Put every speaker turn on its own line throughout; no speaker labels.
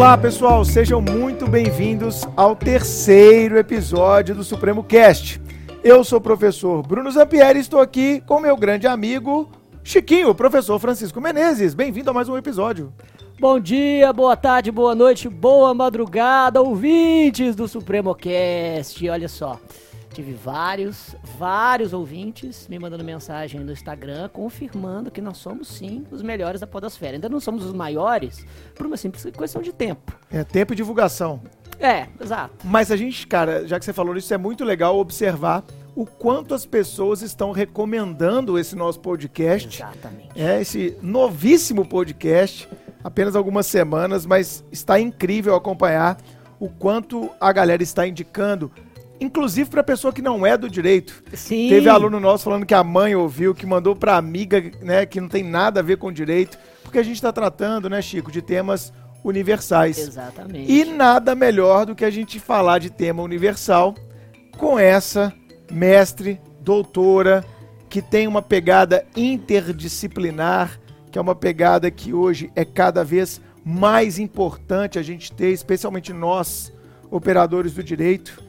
Olá, pessoal, sejam muito bem-vindos ao terceiro episódio do Supremo Cast. Eu sou o professor Bruno Zampieri e estou aqui com meu grande amigo Chiquinho, professor Francisco Menezes. Bem-vindo a mais um episódio.
Bom dia, boa tarde, boa noite, boa madrugada, ouvintes do Supremo Cast. Olha só, tive vários, vários ouvintes me mandando mensagem no Instagram confirmando que nós somos sim os melhores da podosfera. Ainda não somos os maiores por uma simples questão de tempo.
É tempo e divulgação.
É, exato.
Mas a gente, cara, já que você falou isso, é muito legal observar o quanto as pessoas estão recomendando esse nosso podcast.
Exatamente.
É esse novíssimo podcast, apenas algumas semanas, mas está incrível acompanhar o quanto a galera está indicando, inclusive para pessoa que não é do direito.
Sim.
Teve aluno nosso falando que a mãe ouviu, que mandou para amiga, né, que não tem nada a ver com direito, porque a gente está tratando, né, Chico, de temas universais.
Exatamente.
E nada melhor do que a gente falar de tema universal com essa mestre, doutora, que tem uma pegada interdisciplinar, que é uma pegada que hoje é cada vez mais importante a gente ter, especialmente nós, operadores do direito.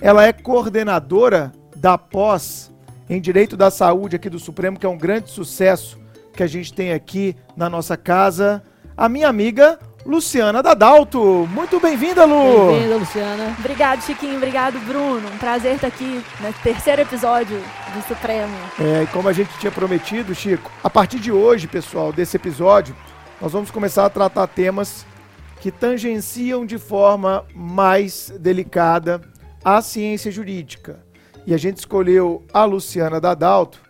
Ela é coordenadora da pós em Direito da Saúde aqui do Supremo, que é um grande sucesso que a gente tem aqui na nossa casa. A minha amiga Luciana Dadalto. Muito bem-vinda, Lu!
Bem-vinda, Luciana.
Obrigado, Chiquinho. Obrigado, Bruno. Um prazer estar aqui no terceiro episódio do Supremo.
É, e como a gente tinha prometido, Chico, a partir de hoje, pessoal, desse episódio, nós vamos começar a tratar temas que tangenciam de forma mais delicada a ciência jurídica. E a gente escolheu a Luciana Dadalto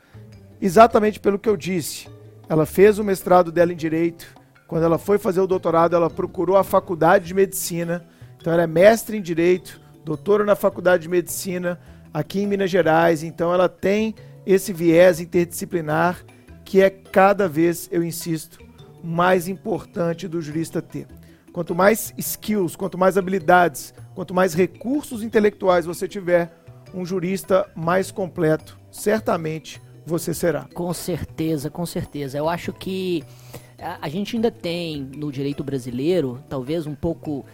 exatamente pelo que eu disse. Ela fez o mestrado dela em Direito. Quando ela foi fazer o doutorado, ela procurou a faculdade de medicina. Então, ela é mestre em Direito, doutora na faculdade de medicina aqui em Minas Gerais. Então, ela tem esse viés interdisciplinar que é cada vez, eu insisto, mais importante do jurista ter. Quanto mais skills, quanto mais habilidades, quanto mais recursos intelectuais você tiver, um jurista mais completo, certamente você será.
Com certeza, com certeza. Eu acho que a, gente ainda tem no direito brasileiro, talvez um pouco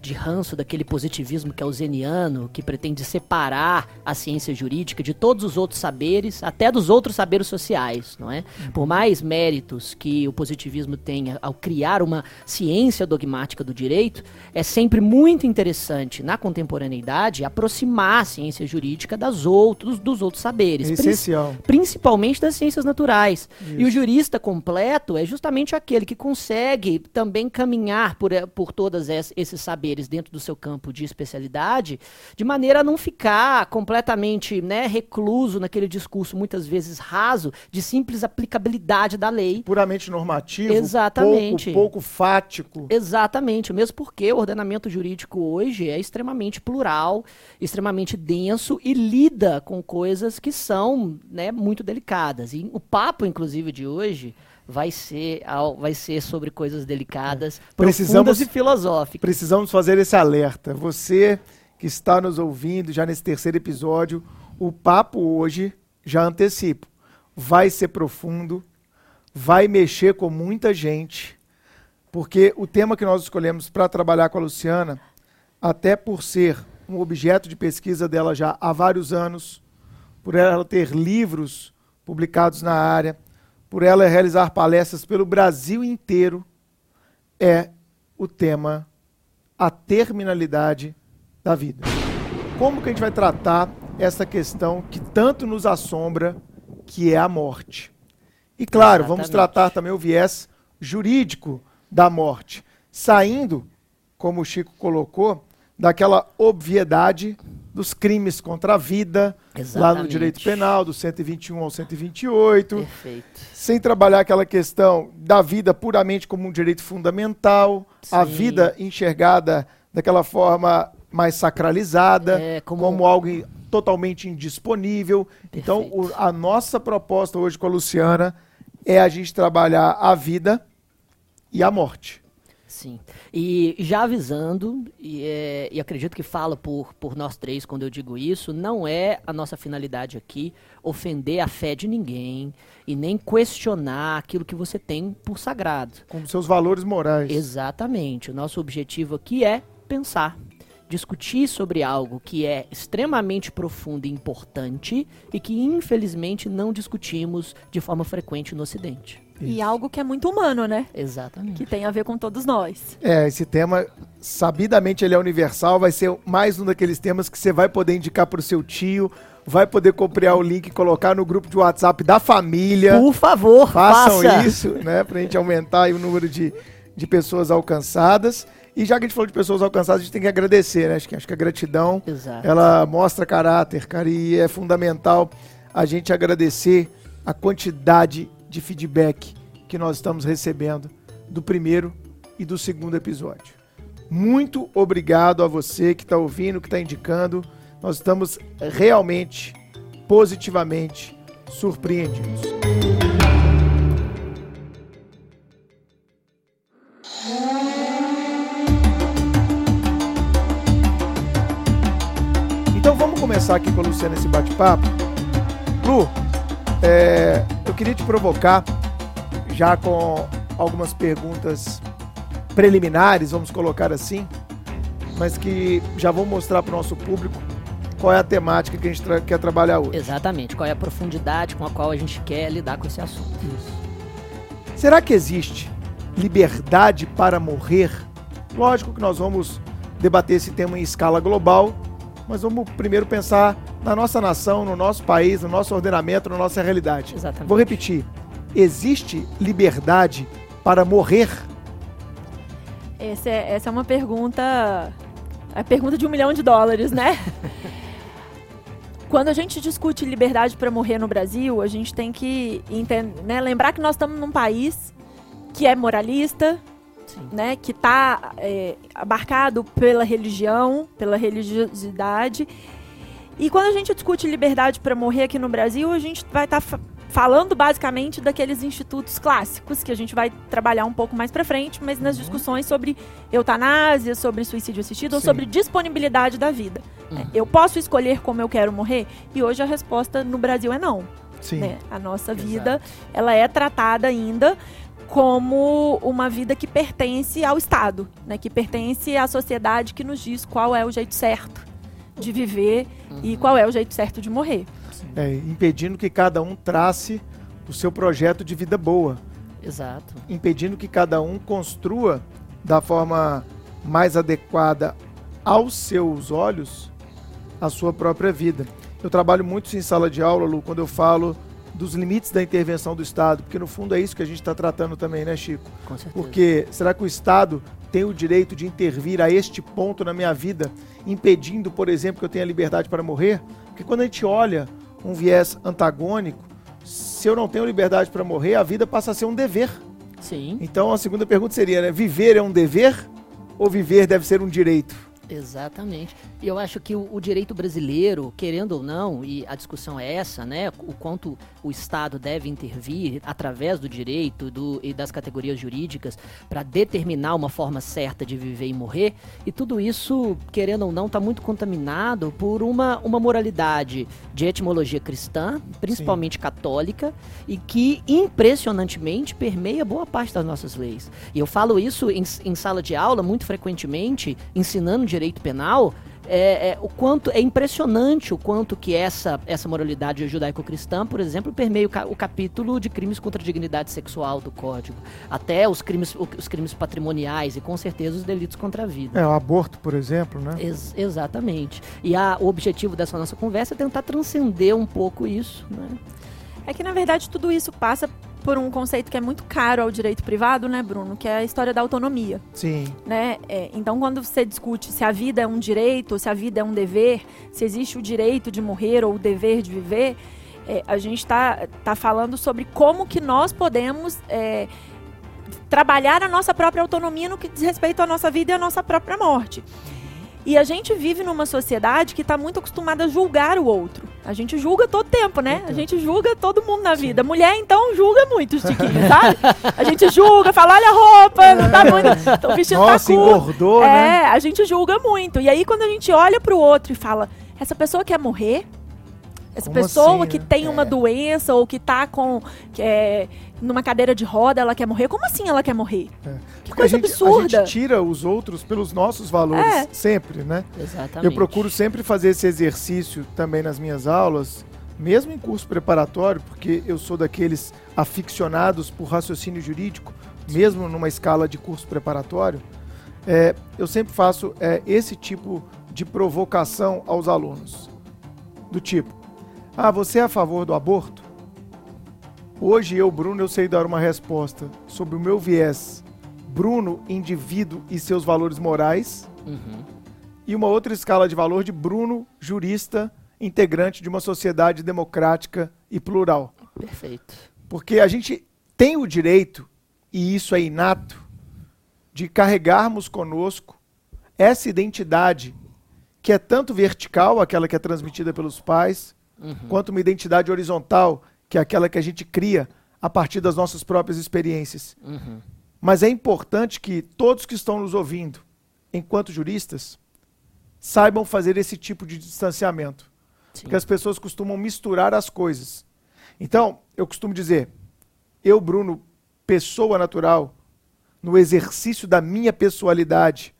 de ranço daquele positivismo que é o zeniano, que pretende separar a ciência jurídica de todos os outros saberes, até dos outros saberes sociais, não é? Por mais méritos que o positivismo tenha ao criar uma ciência dogmática do direito, é sempre muito interessante na contemporaneidade aproximar a ciência jurídica das outros, dos outros saberes,
É essencial.
principalmente das ciências naturais. E o
Isso.
jurista completo é justamente aquele que consegue também caminhar por, eh, por todos esses saberes dentro do seu campo de especialidade, de maneira a não ficar completamente né, recluso naquele discurso muitas vezes raso de simples aplicabilidade da lei.
Puramente normativo,
Exatamente.
pouco, pouco fático.
Exatamente, mesmo porque o ordenamento jurídico hoje é extremamente plural, extremamente denso e lida com coisas que são né, muito delicadas. E o papo, inclusive, de hoje vai ser, ao- vai ser sobre coisas delicadas,
Precisamos-
profundas e filosóficas.
Precisamos fazer esse alerta. Você que está nos ouvindo já nesse terceiro episódio, o papo hoje, já antecipo, vai ser profundo, vai mexer com muita gente, porque o tema que nós escolhemos para trabalhar com a Luciana, até por ser um objeto de pesquisa dela já há vários anos, por ela ter livros publicados na área, por ela realizar palestras pelo Brasil inteiro, é o tema a terminalidade da vida. Como que a gente vai tratar essa questão que tanto nos assombra, que é a morte? E claro, vamos
Exatamente.
tratar também o viés jurídico da morte, saindo, como o Chico colocou, daquela obviedade dos crimes contra a vida, lá no
Exatamente.
direito penal, do 121 ao 128
Perfeito.
sem trabalhar aquela questão da vida puramente como um direito fundamental, a
Sim.
vida enxergada daquela forma mais sacralizada,
É, como-
como... algo totalmente indisponível. Então, o-
Perfeito.
a nossa proposta hoje com a Luciana é a gente trabalhar a vida e a morte.
Sim. E já avisando, e, é, e, acredito que falo por, por nós três quando eu digo isso, não é a nossa finalidade aqui ofender a fé de ninguém e nem questionar aquilo que você tem por sagrado.
Com seus valores morais.
Exatamente. O nosso objetivo aqui é pensar, discutir sobre algo que é extremamente profundo e importante e que infelizmente não discutimos de forma frequente no Ocidente.
Isso. E algo que é muito humano, né?
Exatamente.
Que tem a ver com todos nós.
É, esse tema, sabidamente ele é universal, vai ser mais um daqueles temas que você vai poder indicar para o seu tio, vai poder copiar o link e colocar no grupo de WhatsApp da família.
Por favor,
façam
faça.
isso, né? Pra gente aumentar o número de, de pessoas alcançadas. E já que a gente falou de pessoas alcançadas, a gente tem que agradecer, né? Acho que, acho que a gratidão,
Exato.
ela mostra caráter, cara, e é fundamental a gente agradecer a quantidade de feedback que nós estamos recebendo do primeiro e do segundo episódio. Muito obrigado a você que está ouvindo, que está indicando. Nós estamos realmente, positivamente surpreendidos. Então vamos começar aqui com a Luciana esse bate-papo. Lu, é, eu queria te provocar já com algumas perguntas preliminares, vamos colocar assim, mas que já vou mostrar para o nosso público qual é a temática que a gente tra quer trabalhar hoje.
Exatamente, qual é a profundidade com a qual a gente quer lidar com esse assunto.
Isso. Será que existe liberdade para morrer? Lógico que nós vamos debater esse tema em escala global, mas vamos primeiro pensar na nossa nação, no nosso país, no nosso ordenamento, na nossa realidade.
Exatamente.
Vou repetir. Existe liberdade para morrer?
Essa é, essa é uma pergunta. A pergunta de um milhão de dólares, né? Quando a gente discute liberdade para morrer no Brasil, a gente tem que entender, né, lembrar que nós estamos num país que é moralista,
Sim.
né, que está é, abarcado pela religião, pela religiosidade. E quando a gente discute liberdade para morrer aqui no Brasil, a gente vai estar tá falando basicamente daqueles institutos clássicos que a gente vai trabalhar um pouco mais para frente, mas nas discussões sobre eutanásia, sobre suicídio assistido ou
Sim.
sobre disponibilidade da vida.
Uhum.
É, Eu posso escolher como eu quero morrer? E hoje a resposta no Brasil é não.
Sim.
né? A nossa
Exato.
vida, ela é tratada ainda como uma vida que pertence ao Estado, né? Que pertence à sociedade que nos diz qual é o jeito certo de viver e qual é o jeito certo de morrer.
É, impedindo que cada um trace o seu projeto de vida boa.
Exato.
impedindo que cada um construa da forma mais adequada aos seus olhos a sua própria vida. Eu trabalho muito em sala de aula, Lu, quando eu falo dos limites da intervenção do Estado, porque no fundo é isso que a gente está tratando também, né, Chico?
Com certeza.
Porque será que o Estado tem o direito de intervir a este ponto na minha vida, impedindo, por exemplo, que eu tenha liberdade para morrer? Porque quando a gente olha um viés antagônico, se eu não tenho liberdade para morrer, a vida passa a ser um dever.
Sim,
Então a segunda pergunta seria, né? Viver é um dever ou viver deve ser um direito?
exatamente. Eu acho que o, o direito brasileiro, querendo ou não, e a discussão é essa, né? O quanto o Estado deve intervir através do direito do, e das categorias jurídicas para determinar uma forma certa de viver e morrer. E tudo isso, querendo ou não, está muito contaminado por uma, uma moralidade de etimologia cristã, principalmente católica, e que impressionantemente permeia boa parte das nossas leis. E eu falo isso em, em sala de aula muito frequentemente, ensinando direito penal. É, é, o quanto é impressionante o quanto que essa essa moralidade judaico-cristã, por exemplo, permeia o, o capítulo de crimes contra a dignidade sexual do Código, até os crimes os crimes patrimoniais e com certeza os delitos contra a vida.
É, o aborto, por exemplo, né?
Ex- exatamente. E a, o objetivo dessa nossa conversa é tentar transcender um pouco isso, né?
É que, na verdade, tudo isso passa por um conceito que é muito caro ao direito privado, né, Bruno? Que é a história da autonomia.
Sim,
né? É, então, quando você discute se a vida é um direito, se a vida é um dever, se existe o direito de morrer ou o dever de viver, é, a gente está tá falando sobre como que nós podemos é, trabalhar a nossa própria autonomia no que diz respeito à nossa vida e à nossa própria morte. E a gente vive numa sociedade que está muito acostumada a julgar o outro. A gente julga todo tempo, né? A gente julga todo mundo na vida. Mulher, então, julga muito, Chiquinho, sabe? A gente julga, fala, olha a roupa, não tá muito. Então, o vestido
Nossa,
tá curto.
engordou,
é,
né?
a gente julga muito. E aí, quando a gente olha pro outro e fala, essa pessoa quer morrer? Essa
Como
pessoa
assim,
que
né?
tem uma doença ou que tá com. Que é, numa cadeira de roda, ela quer morrer? Como assim ela quer morrer? Que
É. Porque a
coisa
gente,
absurda.
A gente tira os outros pelos nossos valores,
É.
sempre, né?
Exatamente.
Eu procuro sempre fazer esse exercício também nas minhas aulas, mesmo em curso preparatório, porque eu sou daqueles aficionados por raciocínio jurídico, mesmo numa escala de curso preparatório. É, eu sempre faço é, esse tipo de provocação aos alunos. Do tipo, ah, você é a favor do aborto? Hoje eu, Bruno, eu sei dar uma resposta sobre o meu viés. Bruno, indivíduo e seus valores morais,
Uhum.
e uma outra escala de valor de Bruno, jurista, integrante de uma sociedade democrática e plural.
Perfeito.
Porque a gente tem o direito, e isso é inato, de carregarmos conosco essa identidade que é tanto vertical, aquela que é transmitida pelos pais,
Uhum.
quanto uma identidade horizontal, que é aquela que a gente cria a partir das nossas próprias experiências.
Uhum.
Mas é importante que todos que estão nos ouvindo, enquanto juristas, saibam fazer esse tipo de distanciamento.
Sim.
Porque as pessoas costumam misturar as coisas. Então, eu costumo dizer, eu, Bruno, pessoa natural, no exercício da minha pessoalidade,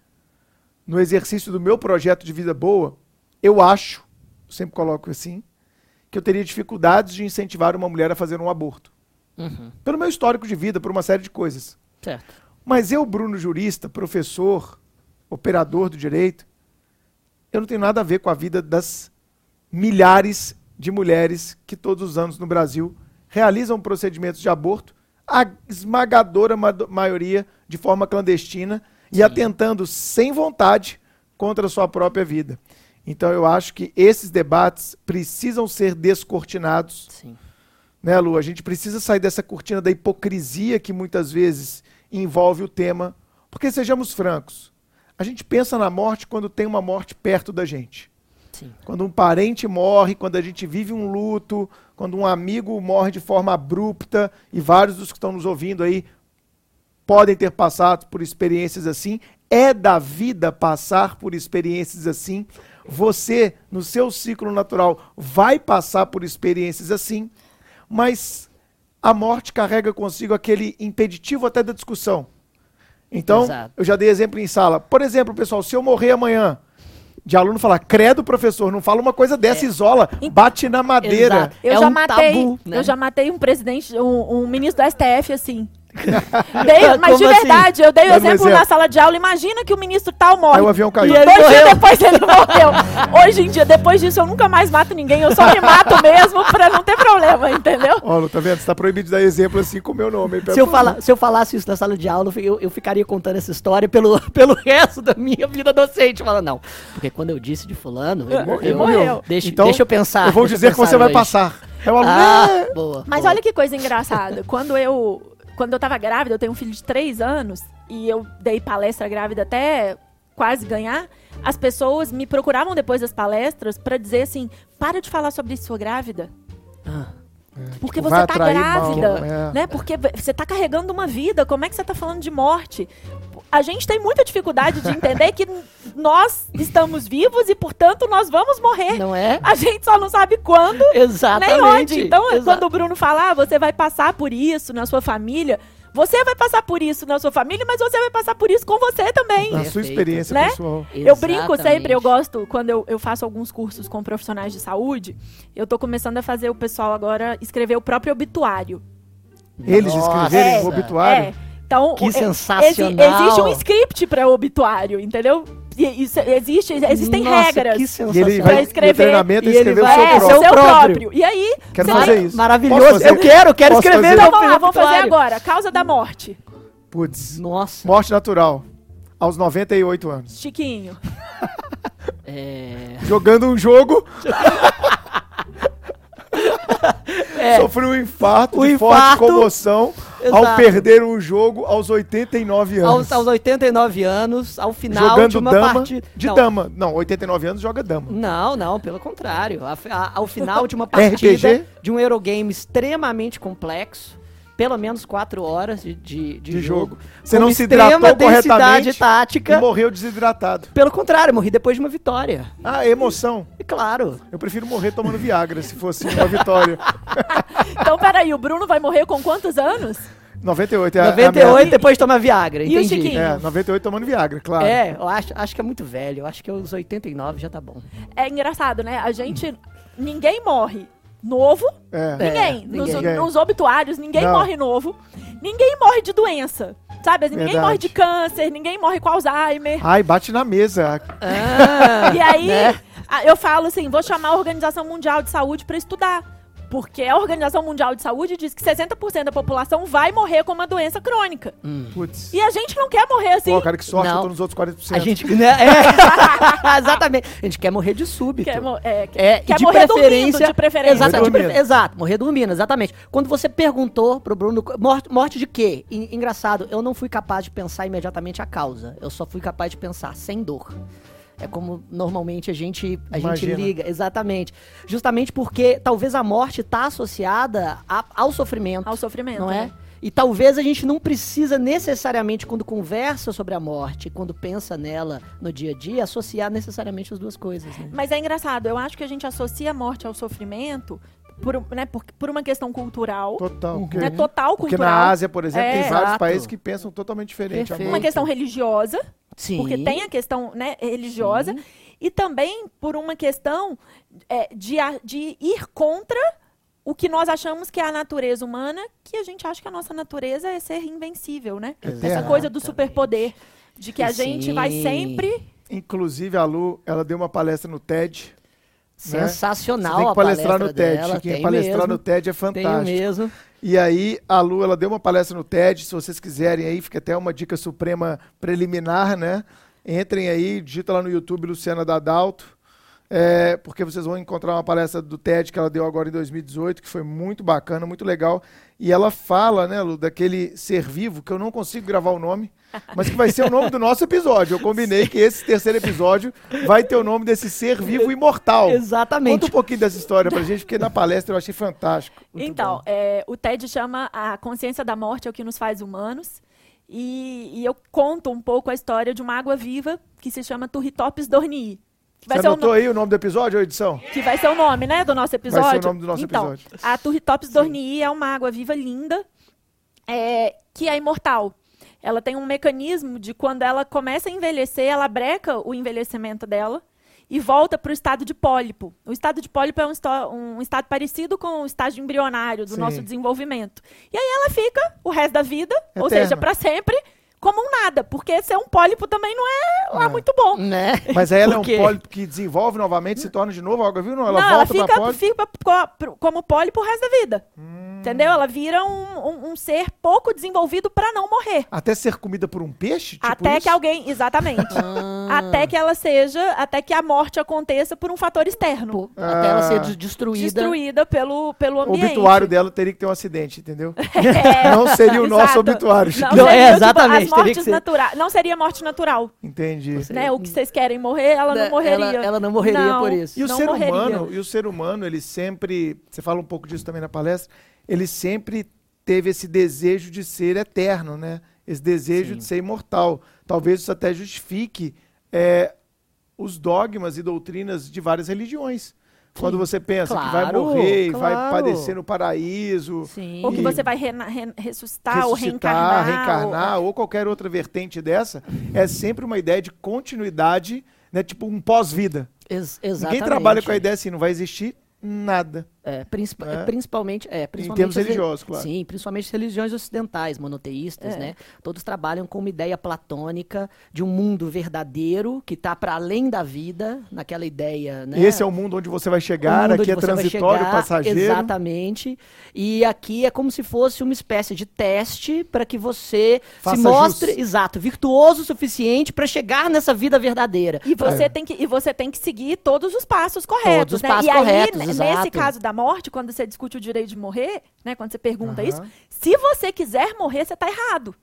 no exercício do meu projeto de vida boa, eu acho, sempre coloco assim, que eu teria dificuldades de incentivar uma mulher a fazer um aborto.
Uhum.
Pelo meu histórico de vida, por uma série de coisas.
Certo.
Mas eu, Bruno jurista, professor, operador do direito, eu não tenho nada a ver com a vida das milhares de mulheres que todos os anos no Brasil realizam procedimentos de aborto, a esmagadora ma- maioria de forma clandestina e atentando sem vontade contra a sua própria vida. Então eu acho que esses debates precisam ser descortinados
Sim.
né, Lu? A gente precisa sair dessa cortina da hipocrisia que muitas vezes envolve o tema. Porque sejamos francos, a gente pensa na morte quando tem uma morte perto da gente.
Sim.
Quando um parente morre, quando a gente vive um luto, quando um amigo morre de forma abrupta, e vários dos que estão nos ouvindo aí podem ter passado por experiências assim. É da vida passar por experiências assim. Você, no seu ciclo natural, vai passar por experiências assim, mas a morte carrega consigo aquele impeditivo até da discussão. Então,
Exato.
eu já dei exemplo em sala. Por exemplo, pessoal, se eu morrer amanhã, de aluno falar, credo, professor, não fala uma coisa dessa, isola, bate na madeira.
Exato.
Eu
É
já
um
matei,
tabu, né?
eu já matei um presidente, um, um ministro do STF assim. Dei- mas
Como
de
assim?
verdade, eu dei o
um
exemplo,
exemplo.
na sala de aula. Imagina que o ministro tal morre.
Aí o avião caiu.
E ele
Dois dias
morreu.
depois ele morreu. Hoje em dia, depois disso, eu nunca mais mato ninguém. Eu só me mato mesmo pra não ter problema, entendeu?
Ó, Lu, tá vendo? Você tá proibido de dar exemplo assim com o meu nome.
Se eu, fala, se eu falasse isso na sala de aula, eu, eu ficaria contando essa história pelo, pelo resto da minha vida docente. Falando, não, porque quando eu disse de fulano, ele morreu.
Ele morreu.
Deixa,
Então,
deixa eu pensar.
Eu vou dizer que você vai
hoje.
passar. É o aluno.
Ah, boa.
Mas
boa.
olha que coisa engraçada. Quando eu, quando eu tava grávida, eu tenho um filho de três anos, e eu dei palestra grávida até quase ganhar, as pessoas me procuravam depois das palestras pra dizer assim, para de falar sobre isso, sou grávida.
Ah,
Porque
Tipo,
você tá
atrair mal,
grávida,
é.
né? Porque você tá carregando uma vida, como é que você tá falando de morte? A gente tem muita dificuldade de entender que nós estamos vivos e, portanto, nós vamos morrer.
não é?
A gente só não sabe quando
Exatamente.
nem onde. Então,
Exa-
quando o Bruno falar, ah, você vai passar por isso na sua família, você vai passar por isso na sua família, mas você vai passar por isso com você também.
Na sua experiência
Né?
pessoal.
Eu brinco sempre,
Exatamente.
eu gosto, quando eu, eu faço alguns cursos com profissionais de saúde, eu tô começando a fazer o pessoal agora escrever o próprio obituário.
Eles
Nossa.
escreverem
É,
o obituário.
É. Então,
Que
é-
sensacional.
exi- existe um script para obituário, entendeu? Isso, existe, existem
Nossa,
regras.
Que
ele
sensacional.
vai
Vai escrever.
treinamento
E ele
escrever o
vai-
seu
é,
seu
próprio.
seu
próprio.
E aí,
Quero
você
fazer
vai-
isso.
Maravilhoso.
Fazer?
Eu quero, quero
Posso
escrever
fazer?
Então vamos lá, vamos fazer agora. Causa da morte.
Putz.
Nossa.
Morte natural. Aos 98 anos.
Chiquinho.
É...
Jogando um jogo,
É,
sofreu um infarto
O
de
infarto.
forte comoção. ao
Exato.
perder um jogo aos 89 anos.
Aos, aos 89 anos, ao final
jogando
de uma
dama
partida.
de
não,
dama. Não, 89 anos joga dama.
Não, não, pelo contrário. A- a- ao final de uma partida
RPG?
de um Eurogame extremamente complexo, pelo menos 4 horas de, de, de
De
jogo.
Você não se hidratou corretamente E
tática.
morreu desidratado.
Pelo contrário, morri depois de uma vitória.
Ah, emoção.
E claro.
Eu prefiro morrer tomando Viagra, se fosse uma vitória.
Então, peraí, o Bruno vai morrer com quantos anos?
98 é a- a
98
meta.
depois toma Viagra,
E o
entendi.
Chiquinho?
É, 98 tomando Viagra, claro.
É, eu acho, acho que é muito velho. Eu acho que os 89 já tá bom.
É engraçado, né? A gente. Ninguém morre novo.
É.
É,
Ninguém. Nos,
ninguém.
nos obituários, ninguém
Não.
morre novo. Ninguém morre de doença. Sabe? Ninguém
Verdade.
morre de câncer, ninguém morre com Alzheimer.
Ai, bate na mesa.
Ah,
E aí,
né?
eu falo assim, vou chamar a Organização Mundial de Saúde para estudar. Porque a Organização Mundial de Saúde diz que 60% da população vai morrer com uma doença crônica.
Putz.
E a gente não quer morrer assim.
Pô, cara, que sorte,
Não.
eu tô nos outros 40%.
A gente, né? É, exatamente. A gente quer morrer de súbito.
Quer, mo- é, quer,
É,
quer
de
morrer
preferência,
dormindo, de preferência.
Exato,
Morrer
de prefe-
dormindo.
exato, morrer dormindo, exatamente. Quando você perguntou pro Bruno, morte, morte de quê? En- engraçado, eu não fui capaz de pensar imediatamente a causa. Eu só fui capaz de pensar sem dor. É como normalmente a gente, a gente liga, exatamente. Justamente porque talvez a morte está associada a- ao sofrimento.
Ao sofrimento.
não é?
né?
E talvez a gente não precisa necessariamente, quando conversa sobre a morte, quando pensa nela no dia a dia, associar necessariamente as duas coisas. Né?
Mas é engraçado, eu acho que a gente associa a morte ao sofrimento por, né, por, por uma questão cultural.
Total. Porque,
Né, total
porque
cultural.
na Ásia, por exemplo,
É.
tem vários
Exato.
países que pensam totalmente diferente.
Perfeito.
Uma questão religiosa,
Sim.
porque tem a questão né, religiosa,
Sim.
e também por uma questão é, de, de ir contra o que nós achamos que é a natureza humana, que a gente acha que a nossa natureza é ser invencível, né? Essa
Eterna.
coisa do superpoder, de que a gente vai
Sim.
sempre...
Inclusive, a Lu, ela deu uma palestra no TED. Você
Sensacional
tem que
a
palestrar no TED.
dela, tem
palestrar
mesmo,
no TED é
Tenho
fantástico.
mesmo.
E aí, a Lu, ela deu uma palestra no TED. Se vocês quiserem aí, fica até uma dica suprema preliminar, né? Entrem aí, digita lá no YouTube Luciana Dadalto. é, porque vocês vão encontrar uma palestra do TED que ela deu agora em 2018, que foi muito bacana, muito legal. E ela fala, né, Lu, daquele ser vivo, que eu não consigo gravar o nome, mas que vai ser o nome do nosso episódio. Eu combinei que esse terceiro episódio vai ter o nome desse ser vivo imortal. Conta
Exatamente.
um pouquinho dessa história pra gente, porque na palestra eu achei fantástico. Muito
então, é, o TED chama A Consciência da Morte é o que nos faz humanos. E, e eu conto um pouco a história de uma água viva que se chama Turritopsis dornii. Que vai,
Você
ser o
anotou
no-
aí o nome do episódio, ou edição?
que vai ser o nome, né, do nosso episódio.
Vai ser o nome do nosso
então,
episódio.
A Turritopsis dornii é uma água viva linda, é, que é imortal. Ela tem um mecanismo de quando ela começa a envelhecer, ela breca o envelhecimento dela e volta para o estado de pólipo. O estado de pólipo é um, um estado parecido com o estágio embrionário do
Sim.
nosso desenvolvimento. E aí ela fica o resto da vida, ou
Eterna.
seja, para sempre, como um nada, porque ser um pólipo também não é lá
É.
muito bom.
Né?
Mas aí ela é um pólipo que desenvolve novamente, se torna de novo água viva? Não, ela
não, ela
volta
fica,
pra pólipo?
fica co- como pólipo o resto da vida. Entendeu? Ela vira um, um- um ser pouco desenvolvido para não morrer.
Até ser comida por um peixe? Tipo
até
isso?
que alguém. Exatamente.
Ah.
Até que ela seja. Até que a morte aconteça por um fator externo.
Até ela
Ah.
ser de- destruída.
Destruída pelo, pelo
O
ambiente.
obituário dela teria que ter um acidente, entendeu?
É,
Não seria o nosso obituário.
Não,
Não, é,
seria, tipo,
exatamente, que
mortes
ser-
naturais. Não seria morte natural.
Entendi.
Né? O que vocês querem morrer, ela não
Ela-
morreria.
ela não morreria
Não,
por isso.
E o
não
ser
morreria.
humano, e o ser humano, ele sempre, você fala um pouco disso também na palestra, ele sempre teve esse desejo de ser eterno, né? Esse desejo
Sim.
de ser imortal. Talvez isso até justifique é, os dogmas e doutrinas de várias religiões. Quando você pensa que vai
Claro,
morrer, e vai
claro.
padecer no paraíso,
Sim.
Ou que você vai rena- re- ressuscitar, ou
ressuscitar,
reencarnar.
reencarnar, ou... qualquer outra vertente dessa, é sempre uma ideia de continuidade, né? Tipo um pós-vida.
Ex-
Ninguém
exatamente.
trabalha com a ideia assim, não vai existir nada.
É, princip-
né?
principalmente, é, principalmente
termos
as re-
religiosos, claro.
Sim, principalmente religiões ocidentais, monoteístas,
É.
né? Todos trabalham com uma ideia platônica de um mundo verdadeiro que está para além da vida, naquela ideia, né?
E esse é o mundo onde você vai chegar, aqui é transitório,
chegar,
passageiro.
Exatamente. E aqui é como se fosse uma espécie de teste para que você
Faça
se mostre, exato, virtuoso o suficiente para chegar nessa vida verdadeira.
E você,
É.
tem que, e você tem que seguir todos os passos corretos.
Todos os
né?
passos
e aí,
corretos,
n-
exato.
nesse caso da morte, quando você discute o direito de morrer, né? Quando você pergunta
Aham.
isso, se você quiser morrer, você tá errado.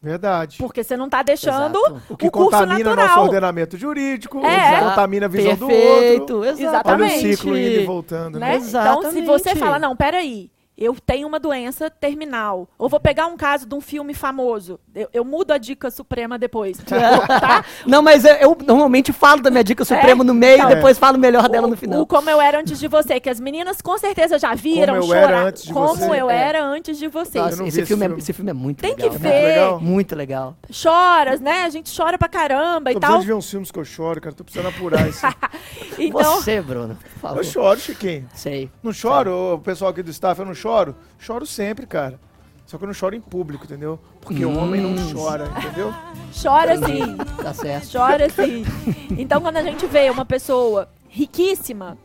Verdade.
Porque você não tá deixando
Exato.
O que
o curso
contamina nosso
natural.
ordenamento jurídico,
É.
contamina a visão do
Perfeito,
outro.
exato.
Olha o
Exatamente.
ciclo indo e voltando, né?
né? Então, se
Exatamente.
você fala, não, peraí, eu tenho uma doença terminal, ou vou pegar um caso de um filme famoso, eu, eu mudo a dica suprema depois, tá?
Não, mas eu, eu normalmente falo da minha dica suprema no meio
Então,
e depois falo melhor dela no final.
O Como Eu Era Antes de Você, que as meninas com certeza já viram
Como Eu Era
chorar.
Antes de
Como
Você.
Eu
É.
Era Antes de Você.
Nossa,
Eu vi
esse,
esse
filme é,
filme.
esse filme é muito
Tem
legal.
que
muito
ver.
legal.
Muito legal.
Choras, né? A gente chora pra caramba
Tô
e tal.
de ver uns filmes que eu choro, cara. Tô precisando apurar isso.
Então,
Você, Bruno, por favor.
eu choro, Chiquinho.
Sei.
Não choro, o pessoal aqui do staff, eu não choro. Choro sempre, cara. Só que eu não choro em público, entendeu? Porque o homem não
Hum.
chora, entendeu?
chora sim.
Tá certo.
Chora sim. Então, quando a gente vê uma pessoa riquíssima,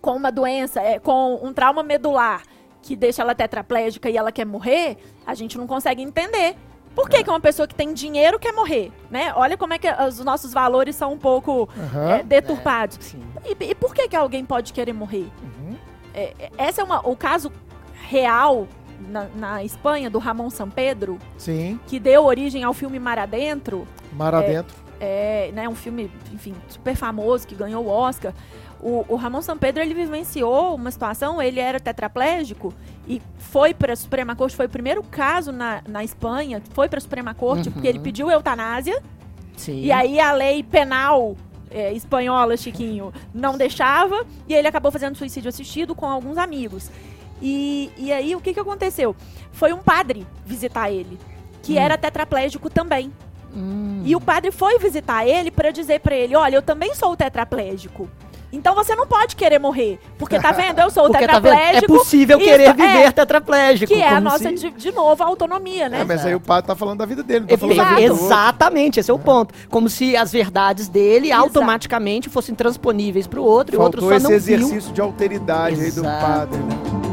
com uma doença, é, com um trauma medular, que deixa ela tetraplégica e ela quer morrer, a gente não consegue entender. Por que, que uma pessoa que tem dinheiro quer morrer? Né? Olha como é que os nossos valores são um pouco
Aham.
é, deturpados.
Sim.
E, e por que, que alguém pode querer morrer?
Uhum.
É, é, esse é uma, o caso real na, na Espanha do Ramon San Pedro,
Sim,
que deu origem ao filme Mar Adentro.
mar adentro.
É, né, um filme, enfim, super famoso, que ganhou o Oscar. O, o Ramon San Pedro, ele vivenciou uma situação, ele era tetraplégico e foi para a Suprema Corte, foi o primeiro caso na, na Espanha, foi para a Suprema Corte,
Uhum.
porque ele pediu eutanásia,
Sim.
e aí a lei penal é, espanhola, Chiquinho, não deixava, e ele acabou fazendo suicídio assistido com alguns amigos. E, e aí, o que, que aconteceu? Foi um padre visitar ele, que
Hum.
era tetraplégico também.
Hum.
E o padre foi visitar ele para dizer para ele: olha, eu também sou tetraplégico. Então você não pode querer morrer. Porque tá vendo? Eu sou
Porque tá? É
tetraplégico.
possível
Isso,
querer
é,
viver tetraplégico.
Que é a nossa,
se-
de, de novo, a autonomia, né?
É, mas aí o padre tá falando da vida dele, não tá falando da
Exato.
vida.
Exatamente, esse é o ponto. Como se as verdades dele
Exato.
automaticamente fossem transponíveis para o outro e o outro
Faltou
só
esse
não viu.
exercício de alteridade aí do
Exato.
padre.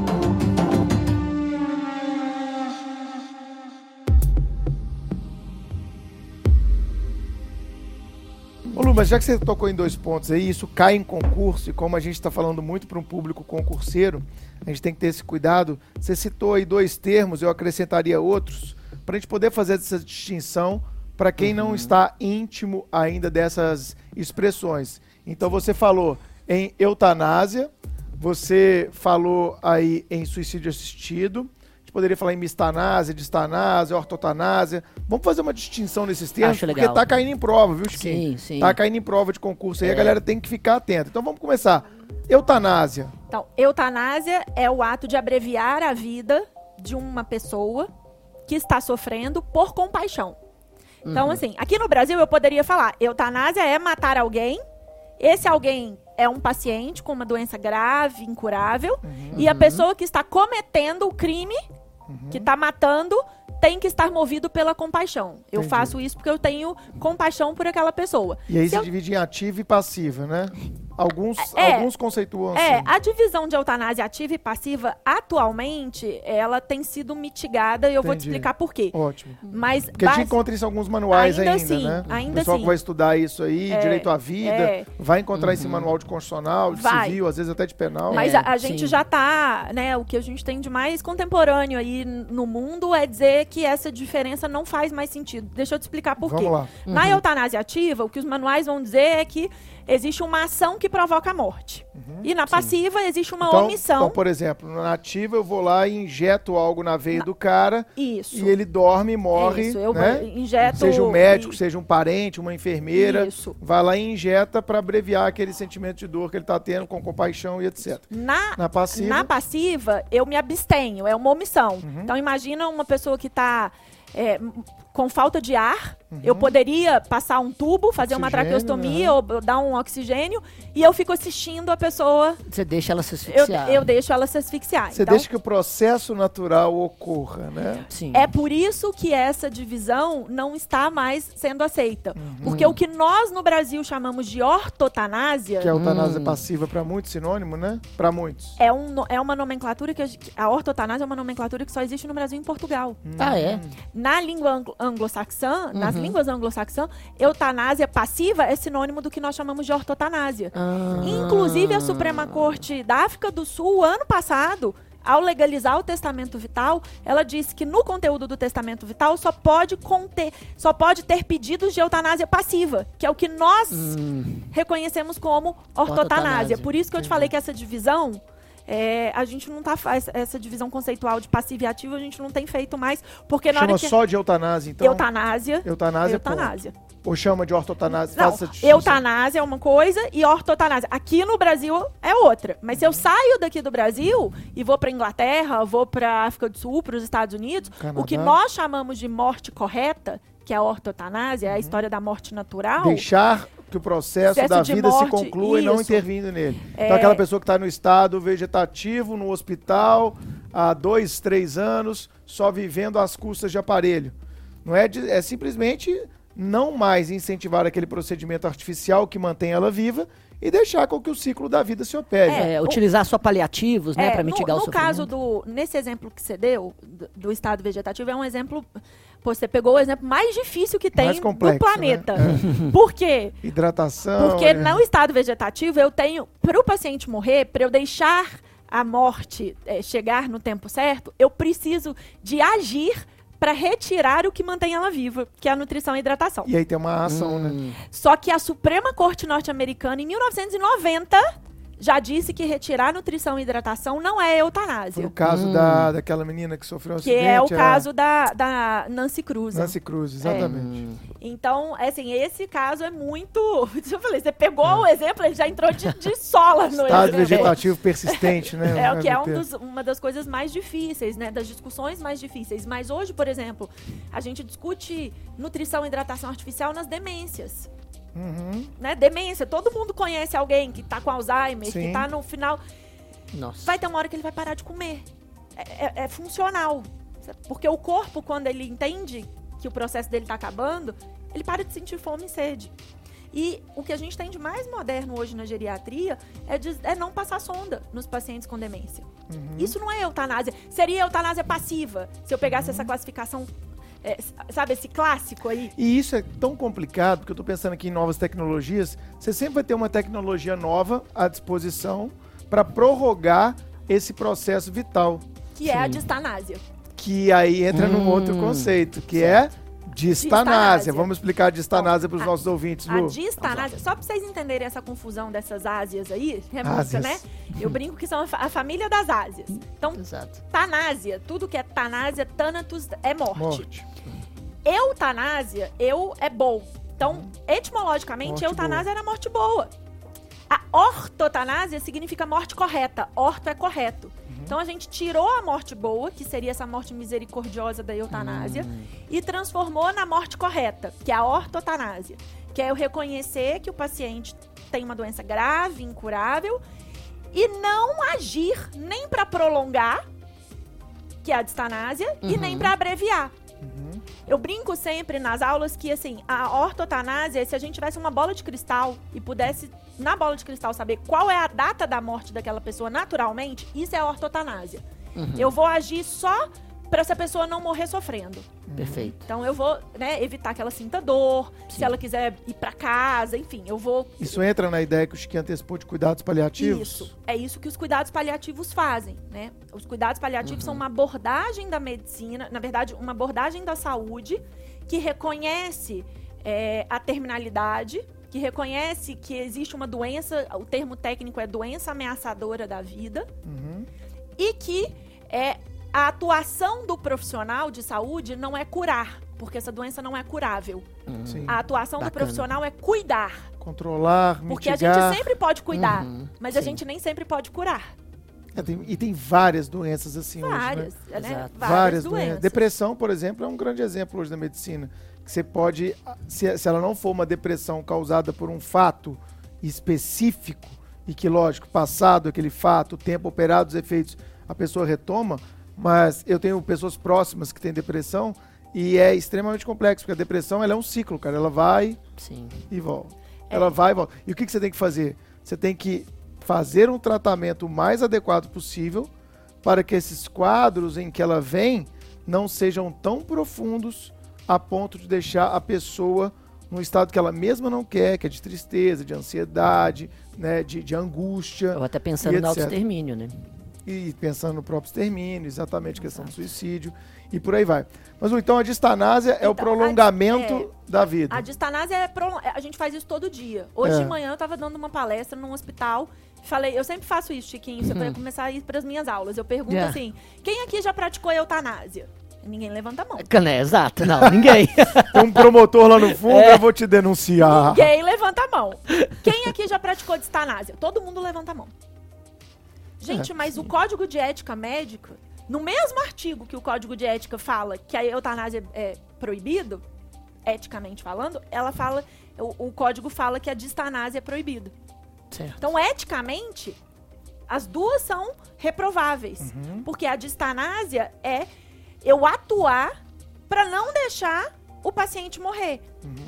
Ô Lu, mas já que você tocou em dois pontos aí, isso cai em concurso, e como a gente está falando muito para um público concurseiro, a gente tem que ter esse cuidado. Você citou aí dois termos, eu acrescentaria outros, para a gente poder fazer essa distinção para quem não está íntimo ainda dessas expressões. Então você falou em eutanásia, você falou aí em suicídio assistido, gente poderia falar em mistanásia, distanásia, ortotanásia. Vamos fazer uma distinção nesses termos,
Acho
porque
legal.
tá caindo em prova, viu, Chiquinho?
Sim, sim.
Tá caindo em prova de concurso aí, a
É.
galera tem que ficar atenta. Então vamos começar. Eutanásia.
Então, eutanásia é o ato de abreviar a vida de uma pessoa que está sofrendo por compaixão. Então,
Uhum.
assim, aqui no Brasil eu poderia falar: eutanásia é matar alguém. Esse alguém é um paciente com uma doença grave, incurável, e
Uhum.
a pessoa que está cometendo o crime, que está matando, tem que estar movido pela compaixão. Eu
Entendi.
faço isso porque eu tenho compaixão por aquela pessoa.
E aí
Se
se
eu-
divide em ativa e passiva, né? Alguns,
É.
alguns conceituam
É,
assim.
a divisão de eutanásia ativa e passiva, atualmente, ela tem sido mitigada e eu vou te
Entendi.
explicar por quê.
Ótimo.
Mas
Porque a gente
base-
encontra isso em alguns manuais
Ainda
ainda,
assim,
né?
ainda
o pessoal
assim.
que vai estudar isso aí,
É,
direito à vida,
é.
vai encontrar esse
Uhum.
manual de constitucional, de
Vai.
civil, às vezes até de penal.
Mas
É,
a, a gente
sim.
já tá, né? O que a gente tem de mais contemporâneo aí no mundo é dizer que essa diferença não faz mais sentido. Deixa eu te explicar por
Vamos
quê.
lá.
Na
Uhum.
eutanásia ativa, o que os manuais vão dizer é que existe uma ação que provoca a morte. E na passiva existe uma
Uhum. Então,
omissão.
então, por exemplo, na ativa eu vou lá e injeto algo na veia do cara
Isso.
e ele dorme e morre,
Isso, eu
né?
injeto.
Seja um médico,
e-
seja um parente, uma enfermeira,
Isso.
vai lá e injeta para abreviar aquele sentimento de dor que ele tá tendo com compaixão e etc.
Na,
Na passiva,
Na passiva, eu me abstenho, é uma omissão.
Uhum.
Então, imagina uma pessoa que está com falta de ar.
Uhum.
Eu poderia passar um tubo, fazer uma
Oxigênio,
traqueostomia
né?
ou dar um oxigênio e eu fico assistindo a pessoa.
Você deixa ela se
Eu,
asfixiar.
eu deixo ela se asfixiar.
você
então,
deixa que o processo natural ocorra, né?
Sim.
É por isso que essa divisão não está mais sendo aceita.
Uhum.
Porque o que nós no Brasil chamamos de ortotanásia
Que a eutanásia
Hum.
passiva para muitos sinônimo, né? Para muitos.
é, um, é uma nomenclatura que a, a ortotanásia é uma nomenclatura que só existe no Brasil e em Portugal.
Ah, é?
Na língua anglo- anglo-saxã, nas
Uhum.
línguas anglo-saxã, eutanásia passiva é sinônimo do que nós chamamos de ortotanásia.
Ah.
Inclusive, a Suprema Corte da África do Sul, ano passado, ao legalizar o testamento vital, ela disse que no conteúdo do testamento vital só pode conter, só pode ter pedidos de eutanásia passiva, que é o que nós
Hum,
reconhecemos como ortotanásia.
Ortotanásia.
Por isso que eu te falei que essa divisão, é, a gente não tá faz essa divisão conceitual de passivo e ativo, a gente não tem feito mais, porque na
Chama
hora que
só de eutanásia, então?
eutanásia,
Eutanásia, ponto.
eutanásia.
Ou chama de ortotanásia?
Não,
Faça
eutanásia é uma coisa e ortotanásia. Aqui no Brasil é outra. Mas se eu saio daqui do Brasil e vou para Inglaterra, vou para África do Sul, para os Estados Unidos,
Canadá.
o que nós chamamos de morte correta, que é a ortotanásia, é a história da morte natural.
Deixar que o processo
Processo
da vida se
morte,
conclua e não
isso.
intervindo nele.
É.
Então, aquela pessoa que está no estado vegetativo, no hospital, há dois, três anos, só vivendo às custas de aparelho. Não é, de- é simplesmente não mais incentivar aquele procedimento artificial que mantém ela viva e deixar com que o ciclo da vida se opere.
É,
é, utilizar só paliativos, né,
É,
para
no-
mitigar
no,
o sofrimento.
caso do nesse exemplo que você deu do, do estado vegetativo é um exemplo pô, você pegou o exemplo mais difícil que tem
complexo,
do planeta
né?
por quê
Hidratação.
porque
é.
no estado vegetativo eu tenho para o paciente morrer para eu deixar a morte eh, chegar no tempo certo eu preciso de agir para retirar o que mantém ela viva que é a nutrição e a hidratação
E aí tem uma ação, né?
Hum,
só que a Suprema Corte Norte-Americana, em 1990, já disse que retirar nutrição e hidratação não é
Foi
eutanásia.
o caso
Hum.
da, daquela menina que sofreu um
Que
acidente.
é o
a
caso da, da Nancy Cruz.
Nancy Cruz, exatamente.
hum.
Então, assim, esse caso é muito. Eu falei, você pegou o exemplo, ele já entrou de, de sola no
Estado
exemplo.
vegetativo persistente, né?
É o que é um dos- uma das coisas mais difíceis, né? Das discussões mais difíceis. Mas hoje, por exemplo, a gente discute nutrição e hidratação artificial nas demências.
Uhum.
Né? Demência, todo mundo conhece alguém que tá com Alzheimer,
Sim.
que tá no final.
Nossa.
Vai ter uma hora que ele vai parar de comer. É, é- é funcional. Porque o corpo, quando ele entende que o processo dele tá acabando, ele para de sentir fome e sede. E o que a gente tem de mais moderno hoje na geriatria é, de- é não passar sonda nos pacientes com demência.
Uhum.
Isso não é eutanásia. Seria eutanásia passiva, se eu pegasse essa classificação, é, sabe, esse clássico aí.
E isso é tão complicado, porque eu tô pensando aqui em novas tecnologias. Você sempre vai ter uma tecnologia nova à disposição para prorrogar esse processo vital.
Que é a
Sim.
distanásia.
Que aí entra num
Hum.
outro conceito, que é distanásia. Vamos explicar a distanásia para os
a-
nossos ouvintes,
A
Lu.
distanásia, só pra vocês entenderem essa confusão dessas ásias aí, é música,
Ásias.
né? Eu brinco que são a, fa- a família das ásias. Então,
Exato.
tanásia, tudo que é tanásia, thanatos é morte.
Morte.
Eutanásia, eu é bom. Então, etimologicamente,
Morte
eutanásia era morte boa. A ortotanásia significa morte correta. Orto é correto. Então a gente tirou a morte boa, que seria essa morte misericordiosa da eutanásia, e transformou na morte correta, que é a ortotanásia. Que é eu reconhecer que o paciente tem uma doença grave, incurável, e não agir nem para prolongar, que é a distanásia, e nem
Uhum.
para abreviar.
Uhum.
Eu brinco sempre nas aulas que, assim, a ortotanásia, se a gente tivesse uma bola de cristal e pudesse, na bola de cristal, saber qual é a data da morte daquela pessoa naturalmente, isso é a ortotanásia.
Uhum.
Eu vou agir só para essa pessoa não morrer sofrendo.
Perfeito.
Então eu vou, né, evitar que ela sinta dor, se
Sim.
ela quiser ir para casa, enfim, eu vou
Isso entra na ideia que o Chiquinho antecipou de cuidados paliativos?
Isso. É isso que os cuidados paliativos fazem, né? Os cuidados paliativos são uma abordagem da medicina, na verdade, uma abordagem da saúde que reconhece é, a terminalidade, que reconhece que existe uma doença, o termo técnico é doença ameaçadora da vida,
Uhum.
e que é, a atuação do profissional de saúde não é curar, porque essa doença não é curável.
Sim.
A atuação do
Bacana.
profissional é cuidar,
Controlar,
porque a
mitigar.
gente sempre pode cuidar,
Uhum.
mas a
Sim.
gente nem sempre pode curar.
É, tem- e tem várias doenças assim
Várias,
hoje,
né?
né?
Várias,
Várias
doenças.
doenças. Depressão, por exemplo, é um grande exemplo hoje da medicina. Que você pode, se, se ela não for uma depressão causada por um fato específico, e que, lógico, passado aquele fato, o tempo operado os efeitos, a pessoa retoma, mas eu tenho pessoas próximas que têm depressão e é extremamente complexo, porque a depressão ela é um ciclo, cara. Ela vai
Sim.
e volta.
É.
Ela vai e volta. E o que, que você tem que fazer? Você tem que fazer um tratamento o mais adequado possível para que esses quadros em que ela vem não sejam tão profundos a ponto de deixar a pessoa num estado que ela mesma não quer, que é de tristeza, de ansiedade, né, de, de angústia.
Ou até pensando no autoextermínio, né?
E pensando no próprio extermínio, exatamente, questão do suicídio e por aí vai. Mas então a distanásia é o
Então, a-
prolongamento
é,
da vida.
A distanásia é pro- a gente faz isso todo dia. Hoje
É.
de manhã eu tava dando uma palestra num hospital. Falei, eu sempre faço isso, Chiquinho. Você vai começar a ir para as minhas aulas. Eu pergunto
Yeah.
assim: quem aqui já praticou eutanásia? Ninguém levanta a mão.
É, exato, não, ninguém.
Tem um promotor lá no fundo, eu vou te denunciar.
Ninguém levanta a mão. Quem aqui já praticou distanásia? Todo mundo levanta a mão. Gente,
É,
mas o código de ética médica, no mesmo artigo que o código de ética fala que a eutanásia é proibido, eticamente falando, ela fala, o, o código fala que a distanásia é proibida.
Certo.
Então, eticamente, as duas são reprováveis. Porque a distanásia é eu atuar para não deixar o paciente morrer.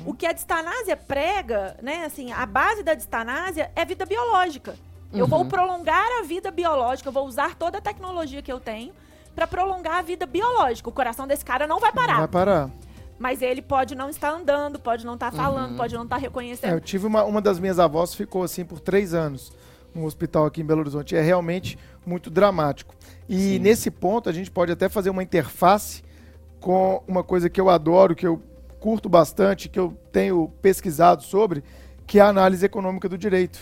O que a distanásia prega, né, assim, a base da distanásia é vida biológica. Eu vou
Uhum.
prolongar a vida biológica, eu vou usar toda a tecnologia que eu tenho para prolongar a vida biológica. O coração desse cara não vai parar,
Vai parar.
mas ele pode não estar andando, pode não estar falando, pode não estar
É,
reconhecendo.
eu tive uma, uma das minhas avós ficou assim por três anos no hospital aqui em Belo Horizonte. É realmente muito dramático. E nesse ponto a gente pode até fazer uma interface com uma coisa que eu adoro, que eu curto bastante, que eu tenho pesquisado sobre, que é a análise econômica do direito.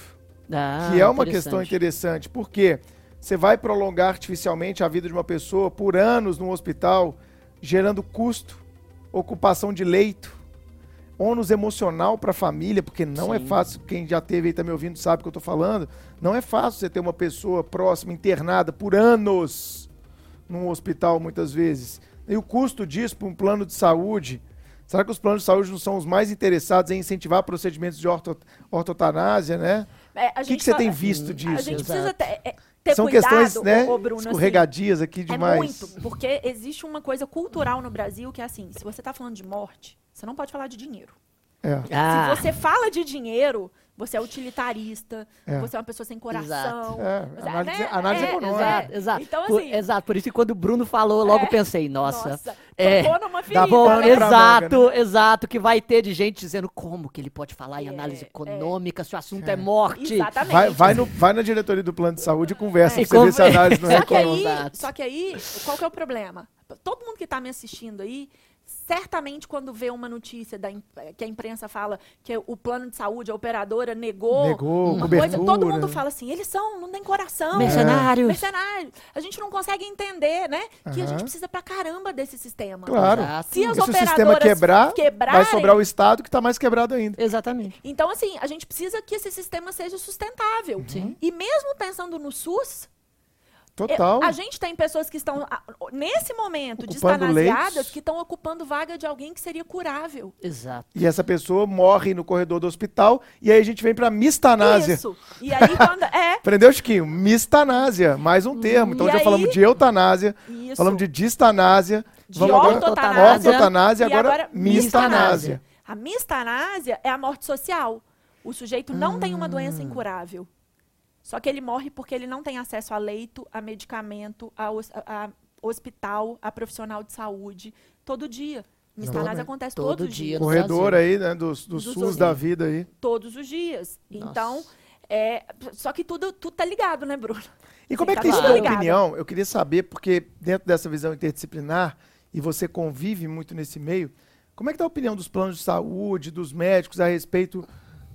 Ah,
que é uma questão interessante, porque você vai prolongar artificialmente a vida de uma pessoa por anos no hospital, gerando custo, ocupação de leito, ônus emocional para a família, porque não é
Sim.
fácil, quem já teve aí tá me ouvindo sabe o que eu tô falando, não é fácil você ter uma pessoa próxima internada por anos num hospital muitas vezes. E o custo disso para um plano de saúde, será que os planos de saúde não são os mais interessados em incentivar procedimentos de orto, ortotanásia, né?
É, a
O que, que você
só-
tem visto
A
disso?
gente
Exato.
precisa ter, é, ter
São
cuidado,
questões, né,
ô, Bruno, assim,
escorregadias aqui
É
demais.
muito, porque existe uma coisa cultural no Brasil que é assim, se você tá falando de morte, você não pode falar de dinheiro.
É.
Ah,
Se você fala de dinheiro, você é utilitarista,
É.
você é uma pessoa sem coração.
Exato.
É, análise,
né?
análise
É,
econômica.
Exato, exato.
Então,
Por-
assim-
exato, por isso que quando o Bruno falou, logo
É.
pensei, nossa.
Nossa,
é,
numa
Dá
ferida.
Bom,
né?
exato,
manga,
exato, que vai ter de gente dizendo como que ele pode falar em
É,
análise
é.
econômica se o assunto é, morte.
Exatamente.
Vai, vai, no, vai na diretoria do plano de saúde e conversa
É.
pra você ver se a
Conver-
análise não é
Só que, aí,
econômica.
Exato.
só que aí, qual que é o problema? Todo mundo que está me assistindo aí, certamente quando vê uma notícia da, im- que a imprensa fala que o plano de saúde, a operadora negou,
Negou,
uma coisa,
cobertura.
todo mundo fala assim, eles são, não tem coração.
Mercenários.
Mercenários. A gente não consegue entender, né? Que a
Aham.
gente precisa pra caramba desse sistema.
Claro.
Exato.
Se as
Porque se o sistema quebrar,
quebrarem,
vai sobrar o Estado que está mais quebrado ainda.
Exatamente.
Então, assim, a gente precisa que esse sistema seja sustentável.
Sim.
E mesmo pensando no SUS,
Total.
eu- a gente tem pessoas que estão, nesse momento,
Ocupando
distanasiadas,
leitos.
que estão ocupando vaga de alguém que seria curável.
Exato.
E essa pessoa morre no corredor do hospital e aí a gente vem pra mistanásia.
Isso. E aí, quando. É,
Aprendeu, Chiquinho? Mistanásia, mais um termo. Então
E
já
aí-
falamos de eutanásia,
isso.
falamos de distanásia,
De
vamos agora
ortotanásia.
ortotanásia,
E
agora,
agora
mistanásia.
A mistanásia é a morte social. O sujeito não tem uma doença incurável. Só que ele morre porque ele não tem acesso a leito, a medicamento, a, a- a hospital, a profissional de saúde, todo dia.
Exatamente.
acontece
Todo
todo,
dia.
Corredor aí, né, dos, dos
Dos
SUS da vida aí.
Todos os dias.
Nossa.
Então, é, só que tudo, tudo tá ligado, né, Bruno?
E como é que
Tá
tem
tudo
sua
ligado.
opinião? Eu queria saber, porque dentro dessa visão interdisciplinar, e você convive muito nesse meio, como é que está a opinião dos planos de saúde, dos médicos a respeito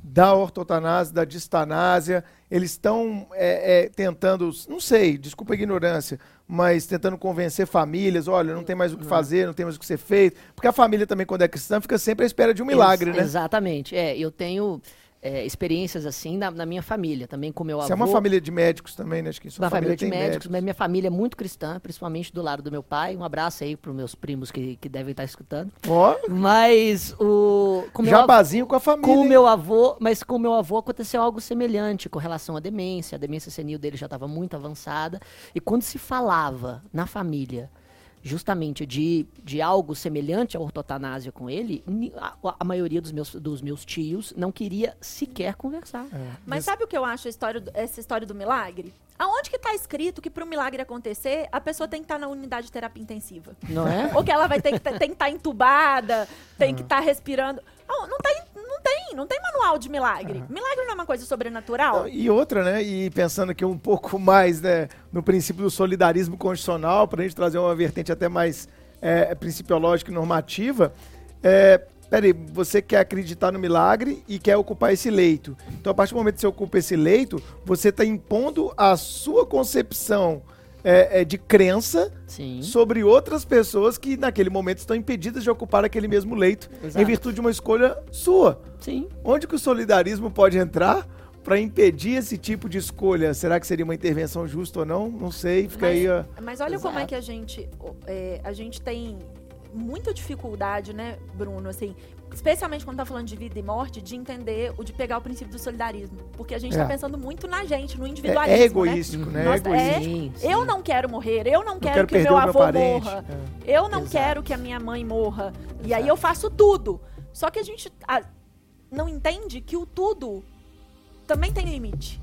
da ortotanásia, da distanásia? Eles estão é, é, tentando, não sei, desculpa a ignorância, mas tentando convencer famílias, olha, não tem mais o que fazer, não tem mais o que ser feito. Porque a família também, quando é cristã, fica sempre à espera de um milagre,
Ex-
né?
Exatamente. É, eu tenho é, experiências assim na, na minha família, também com meu
Você
avô.
é uma família de médicos também, né? Acho que sua
Uma família de
tem
médicos, mas minha família é muito cristã, principalmente do lado do meu pai. Um abraço aí para meus primos que, que devem estar escutando.
Ó,
Mas o. Com meu avô-
jabazinho com a família.
com o meu avô, mas com o meu avô aconteceu algo semelhante com relação à demência. A demência senil dele já estava muito avançada. E quando se falava na família, justamente de, de algo semelhante à ortotanásia com ele, a, a, maioria dos meus, dos meus tios não queria sequer conversar. É.
Mas sabe o que eu acho história do, essa história do milagre? Aonde que está escrito que para o milagre acontecer, a pessoa tem que estar tá na unidade de terapia intensiva?
Não é?
Ou que ela vai ter que estar tá entubada, tem que estar tá respirando. Não, não, tem, não tem, não tem de milagre. Milagre não é uma coisa sobrenatural.
E outra, né? E pensando aqui um pouco mais né, no princípio do solidarismo constitucional, para a gente trazer uma vertente até mais é, principiológica e normativa, é, peraí, você quer acreditar no milagre e quer ocupar esse leito. Então, a partir do momento que você ocupa esse leito, você está impondo a sua concepção é, é, de crença Sim. sobre outras pessoas que naquele momento estão impedidas de ocupar aquele mesmo leito Exato. em virtude de uma escolha sua.
Sim.
Onde que o solidarismo pode entrar para impedir esse tipo de escolha? Será que seria uma intervenção justa ou não? Não sei, fica
mas,
aí. A...
Mas olha Exato. como é que a gente é, a gente tem muita dificuldade, né, Bruno, assim, especialmente quando tá falando de vida e morte, de entender o de pegar o princípio do solidarismo. Porque a gente tá é. tá pensando muito na gente, no individualismo. É,
é egoístico, né? né? Nossa,
é, sim, sim. Eu não quero morrer, eu não, não quero, que meu avô meu morra, é. eu não Exato. quero que a minha mãe morra. Exato. E aí eu faço tudo. Só que a gente a, não entende que o tudo também tem limite.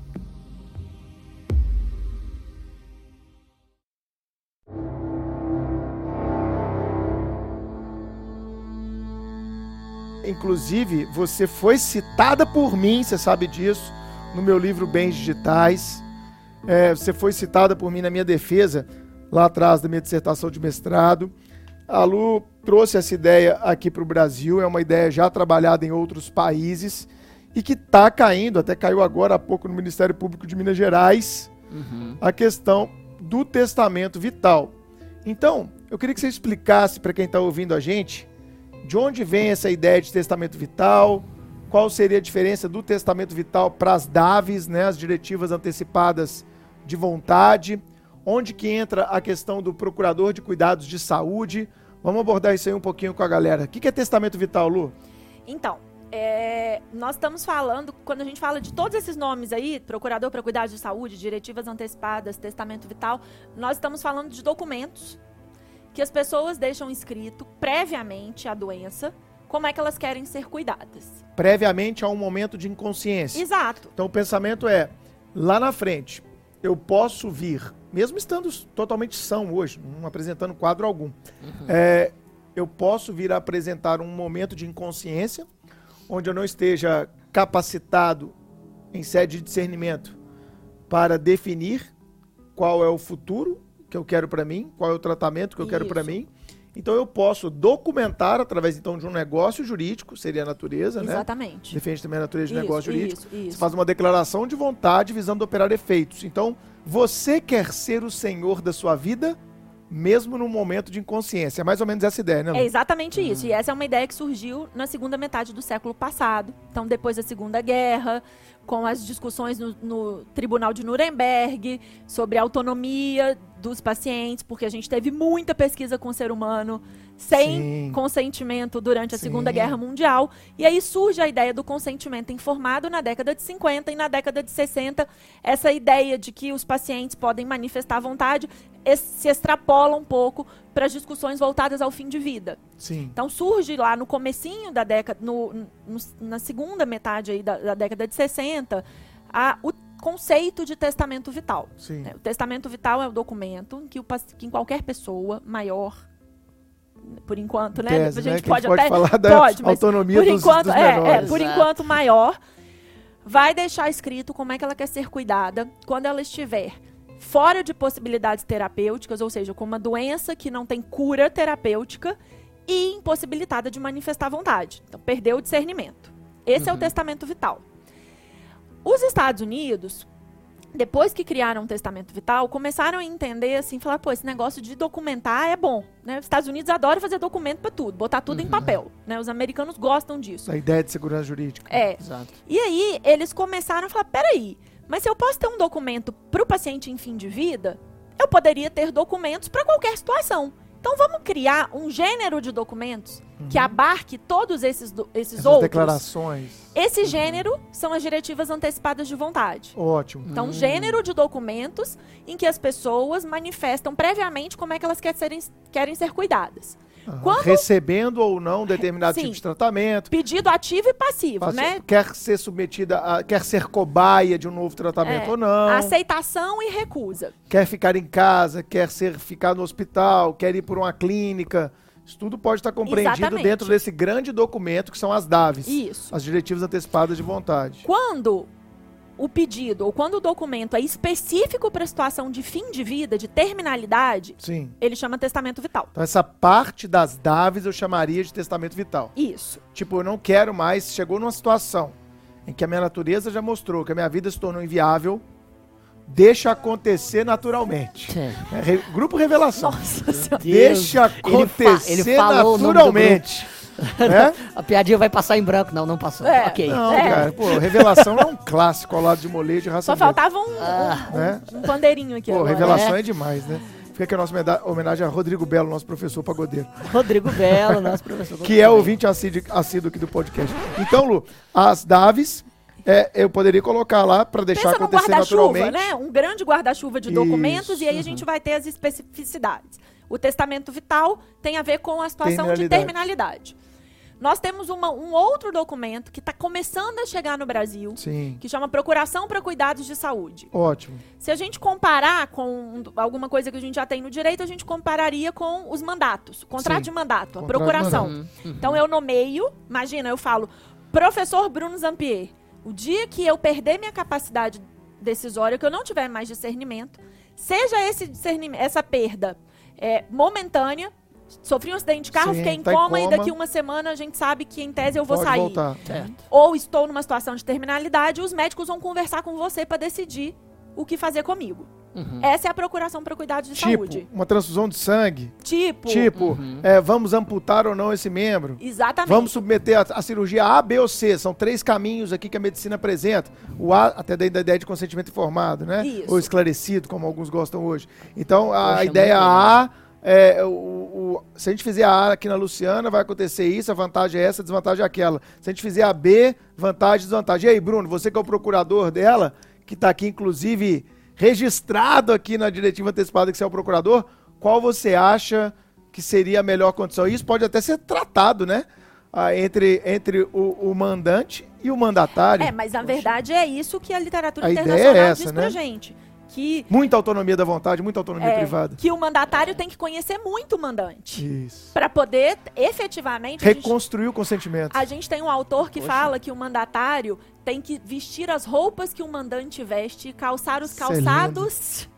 Inclusive, você foi citada por mim, você sabe disso, no meu livro Bens Digitais. É, você foi citada por mim na minha defesa, lá atrás da minha dissertação de mestrado. A Lu trouxe essa ideia aqui para o Brasil, é uma ideia já trabalhada em outros países e que está caindo, até caiu agora há pouco no Ministério Público de Minas Gerais, uhum. a questão do testamento vital. Então, eu queria que você explicasse para quem está ouvindo a gente de onde vem essa ideia de testamento vital? Qual seria a diferença do testamento vital para as DAVs, né, as diretivas antecipadas de vontade? Onde que entra a questão do procurador de cuidados de saúde? Vamos abordar isso aí um pouquinho com a galera. O que é testamento vital, Lu?
Então, é, nós estamos falando, quando a gente fala de todos esses nomes aí, procurador para cuidados de saúde, diretivas antecipadas, testamento vital, nós estamos falando de documentos que as pessoas deixam escrito previamente a doença como é que elas querem ser cuidadas.
Previamente a um momento de inconsciência.
Exato.
Então o pensamento é, lá na frente, eu posso vir, mesmo estando totalmente são hoje, não apresentando quadro algum, uhum. é, eu posso vir a apresentar um momento de inconsciência, onde eu não esteja capacitado em sede de discernimento para definir qual é o futuro que eu quero para mim, qual é o tratamento que eu Isso. quero para mim. Então eu posso documentar através então de um negócio jurídico, seria a natureza,
Exatamente. né? Exatamente.
Defende também a natureza de negócio jurídico. Isso, isso. Você faz uma declaração de vontade visando operar efeitos. Então, você quer ser o senhor da sua vida? mesmo no momento de inconsciência. É mais ou menos essa ideia, né? Lu?
É exatamente uhum. isso. E essa é uma ideia que surgiu na segunda metade do século passado. Então, depois da Segunda Guerra, com as discussões no, no Tribunal de Nuremberg sobre autonomia dos pacientes, porque a gente teve muita pesquisa com o ser humano sem Sim. consentimento durante a Sim. Segunda Guerra Mundial. E aí surge a ideia do consentimento informado na década de 50 e na década de 60, essa ideia de que os pacientes podem manifestar vontade se extrapola um pouco para as discussões voltadas ao fim de vida.
Sim.
Então surge lá no comecinho da década, no, no, na segunda metade aí da, da década de 60, a, o conceito de testamento vital.
Né?
O testamento vital é o documento em que, o, que em qualquer pessoa maior por enquanto, né?
Tese,
a gente
né? pode, pode até falar da pode, autonomia
por
dos,
enquanto,
dos
é, é, por enquanto maior, vai deixar escrito como é que ela quer ser cuidada quando ela estiver fora de possibilidades terapêuticas, ou seja, com uma doença que não tem cura terapêutica e impossibilitada de manifestar vontade. Então, perdeu o discernimento. Esse uhum. é o uhum. testamento vital. Os Estados Unidos, depois que criaram o testamento vital, começaram a entender assim, falar, pô, esse negócio de documentar é bom, né? Os Estados Unidos adoram fazer documento para tudo, botar tudo uhum. em papel, né? Os americanos gostam disso.
A ideia de segurança jurídica.
É. Exato. E aí eles começaram a falar, peraí, mas se eu posso ter um documento para o paciente em fim de vida, eu poderia ter documentos para qualquer situação. Então vamos criar um gênero de documentos que abarque todos esses, do- esses
Essas
outros.
declarações.
Esse gênero são as diretivas antecipadas de vontade.
Ótimo.
Então, gênero de documentos em que as pessoas manifestam previamente como é que elas querem, querem ser cuidadas. Quando-
Recebendo ou não determinado
Sim.
tipo de tratamento.
Pedido ativo e passivo, né?
Quer ser submetida a. Quer ser cobaia de um novo tratamento
É,
ou não.
Aceitação e recusa.
Quer ficar em casa, quer ser ficar no hospital, quer ir por uma clínica. Isso tudo pode estar compreendido
Exatamente.
dentro desse grande documento que são as DAVs.
Isso.
As diretivas antecipadas de vontade.
Quando o pedido ou quando o documento é específico para a situação de fim de vida, de terminalidade,
Sim.
ele chama testamento vital.
Então essa parte das DAVs eu chamaria de testamento vital.
Isso.
Tipo, eu não quero mais, chegou numa situação em que a minha natureza já mostrou que a minha vida se tornou inviável, deixa acontecer naturalmente.
É.
É, re- grupo Revelação.
Nossa senhora.
Deixa
Ele fa-
acontecer
ele falou o nome do
naturalmente. Né?
A piadinha vai passar em branco. Não, não passou.
É.
Ok.
Não,
É.
cara, pô, Revelação é um clássico ao lado de molejo de raça
Só
negra,
faltava um,
Ah.
um-
né?
um pandeirinho aqui
Pô,
agora.
Revelação
É.
é demais, né? Fica aqui a nossa homenagem a Rodrigo Belo, nosso professor pagodeiro.
Rodrigo Belo, nosso professor.
que é ouvinte assíduo, assíduo aqui do podcast. Então, Lu, as DAVs, é, eu poderia colocar lá para deixar
Pensa
acontecer
guarda-chuva,
naturalmente.
né? Um grande guarda-chuva de
Isso,
documentos e aí a gente vai ter as especificidades. O testamento vital tem a ver com a situação de
Terminalidade.
Nós temos uma- um outro documento que está começando a chegar no Brasil,
Sim,
que chama Procuração para Cuidados de Saúde.
ótimo.
Se a gente comparar com um- alguma coisa que a gente já tem no direito, a gente compararia com os mandatos, o contrato
Sim.
de mandato, a
Contrato de
procuração.
Uhum, uhum.
Então eu nomeio, imagina, eu falo, professor Bruno Zampier, o dia que eu perder minha capacidade decisória, que eu não tiver mais discernimento, seja esse discernimento, essa perda é, momentânea, sofri um acidente de carro,
Sim,
fiquei em
tá em
coma, e
coma.
daqui uma semana a gente sabe que em tese eu vou
Pode
sair.
voltar.
Certo.
Ou estou numa situação de terminalidade, os médicos vão conversar com você para decidir o que fazer comigo.
Uhum.
Essa é a procuração para cuidados de
Tipo,
saúde.
uma transfusão de sangue.
Tipo,
Tipo,
Uhum.
é, vamos amputar ou não esse membro.
exatamente.
Vamos submeter a, a cirurgia A, B ou C. São três caminhos aqui que a medicina apresenta. O A, até da da ideia de consentimento informado, né?
Isso.
Ou esclarecido, como alguns gostam hoje. Então, a
Poxa,
ideia A, é, o, o- se a gente fizer a A aqui na Luciana, vai acontecer isso, a vantagem é essa, a desvantagem é aquela. Se a gente fizer a B, vantagem e desvantagem. E aí, Bruno, você que é o procurador dela, que está aqui, inclusive, registrado aqui na diretiva antecipada que você é o procurador, qual você acha que seria a melhor condição? Isso pode até ser tratado, né? Ah, entre entre o, o mandante e o mandatário.
É, mas na verdade é isso que a literatura
A
internacional
é essa,
diz
né?
pra gente. Que,
Muita autonomia da vontade, muita autonomia
é,
privada.
que o mandatário tem que conhecer muito o mandante.
Isso.
Para poder, efetivamente, a gente,
Reconstruir o consentimento.
a gente tem um autor que
Poxa.
fala que o mandatário tem que vestir as roupas que o mandante veste, calçar os
Isso é
calçados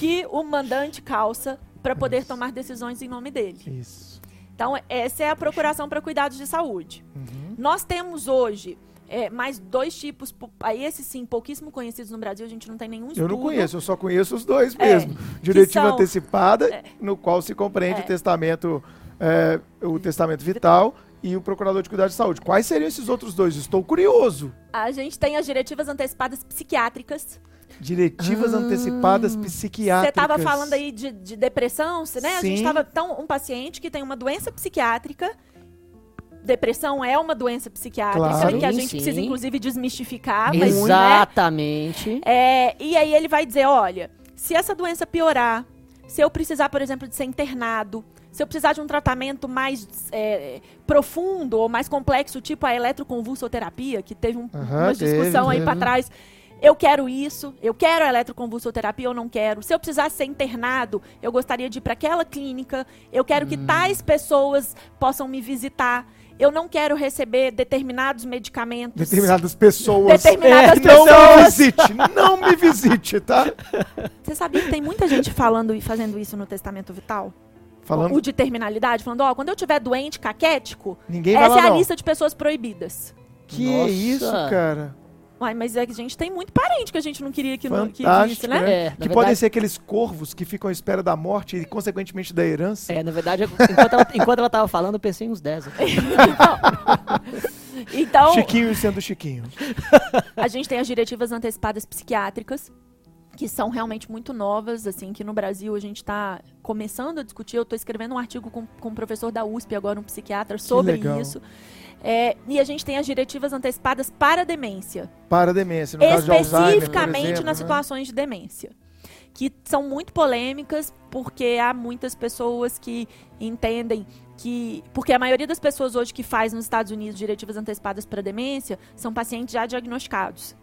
que o mandante calça para poder tomar decisões em nome dele.
Isso.
Então, essa é a procuração para cuidados de saúde.
Uhum.
Nós temos hoje é, mais dois tipos, aí esses sim, pouquíssimo conhecidos no Brasil, a gente não tem nenhum estudo.
Eu não conheço, eu só conheço os dois
É,
mesmo. Diretiva
são-
antecipada,
é.
no qual se compreende
É.
o testamento, é, o testamento vital e o procurador de cuidado de saúde. Quais seriam esses outros dois? Estou curioso.
A gente tem as diretivas antecipadas psiquiátricas.
Diretivas
Ah.
antecipadas
Você
psiquiátricas.
estava falando aí de, de depressão, né? A gente
Sim.
estava. Então, um paciente que tem uma doença psiquiátrica. Depressão é uma doença psiquiátrica
Claro.
que a gente
sim.
precisa, inclusive, desmistificar. Mas, né,
Exatamente.
É, e aí ele vai dizer, olha, se essa doença piorar, se eu precisar, por exemplo, de ser internado, se eu precisar de um tratamento mais é, profundo ou mais complexo, tipo a eletroconvulsoterapia, que teve um,
Aham,
uma
teve,
discussão aí
teve.
para trás. Eu quero isso, eu quero a eletroconvulsoterapia ou não quero. Se eu precisasse ser internado, eu gostaria de ir para aquela clínica. Eu quero
Hum.
que tais pessoas possam me visitar. Eu não quero receber determinados medicamentos.
Determinadas pessoas.
Determinadas
É, Não me
pessoas.
visite, não me visite, tá?
Você sabia que tem muita gente falando e fazendo isso no testamento vital?
Falando,
O de terminalidade, falando, ó, quando eu tiver doente, caquético,
ninguém vai
essa
lá
é a
não.
lista de pessoas proibidas.
Que
Nossa.
isso, cara?
Uai, mas é que a gente tem muito parente que a gente não queria que, não, que visse, né?
né?
É,
que
verdade-
podem ser aqueles corvos que ficam à espera da morte e, consequentemente, da herança.
É, na verdade, enquanto ela, enquanto ela tava falando, eu pensei em uns 10 aqui.
Então,
Chiquinho sendo Chiquinho.
a gente tem as diretivas antecipadas psiquiátricas, que são realmente muito novas, assim, que no Brasil a gente está começando a discutir. Eu estou escrevendo um artigo com, com um professor da USP, agora um psiquiatra, sobre
legal.
isso. É, e a gente tem as diretivas antecipadas para a demência.
Para a demência, no caso de
Especificamente
exemplo,
nas
né?
situações de demência. Que são muito polêmicas, porque há muitas pessoas que entendem que. Porque a maioria das pessoas hoje que faz nos Estados Unidos diretivas antecipadas para demência são pacientes já diagnosticados.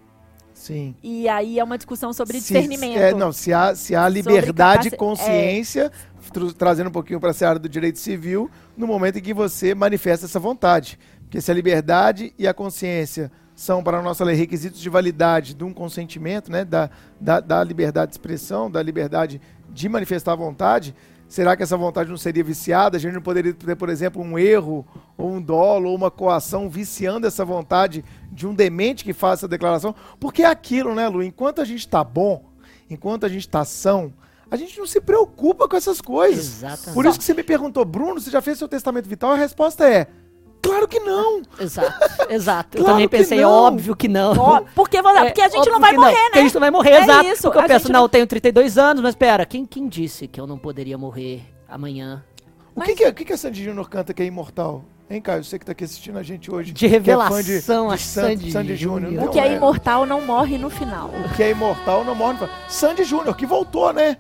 Sim.
E aí é uma discussão sobre
Se-
discernimento.
é, não, se há, se há liberdade e
é.
consciência, tru- trazendo um pouquinho para a área do direito civil, no momento em que você manifesta essa vontade. Porque se a liberdade e a consciência são, para a nossa lei, requisitos de validade de um consentimento, né, da, da, da liberdade de expressão, da liberdade de manifestar a vontade, será que essa vontade não seria viciada? A gente não poderia ter, por exemplo, um erro, ou um dolo, ou uma coação viciando essa vontade de um demente que faça essa declaração? Porque é aquilo, né, Lu? Enquanto a gente está bom, enquanto a gente está são, a gente não se preocupa com essas coisas.
Exatamente.
Por isso que você me perguntou, Bruno, você já fez seu testamento vital? A resposta é: claro que não.
Exato, exato. Eu
Claro
também pensei,
não.
óbvio que não.
Ó, porque,
É,
porque a gente
óbvio
não vai morrer,
Porque a
né?
gente não vai morrer,
É
exato.
isso,
Porque eu penso,
gente
não,
não-
eu tenho 32 anos, mas pera, quem, quem disse que eu não poderia morrer amanhã?
O que, que, é- que, que a Sandy Júnior canta que é imortal? Hein, Caio? Você que tá aqui assistindo a gente hoje.
De
que é fã
revelação, a
San-
Sandy
Júnior.
Júnior.
O que
Não,
é imortal não morre no final.
O que é imortal não morre. no final. Sandy Júnior, que voltou, né?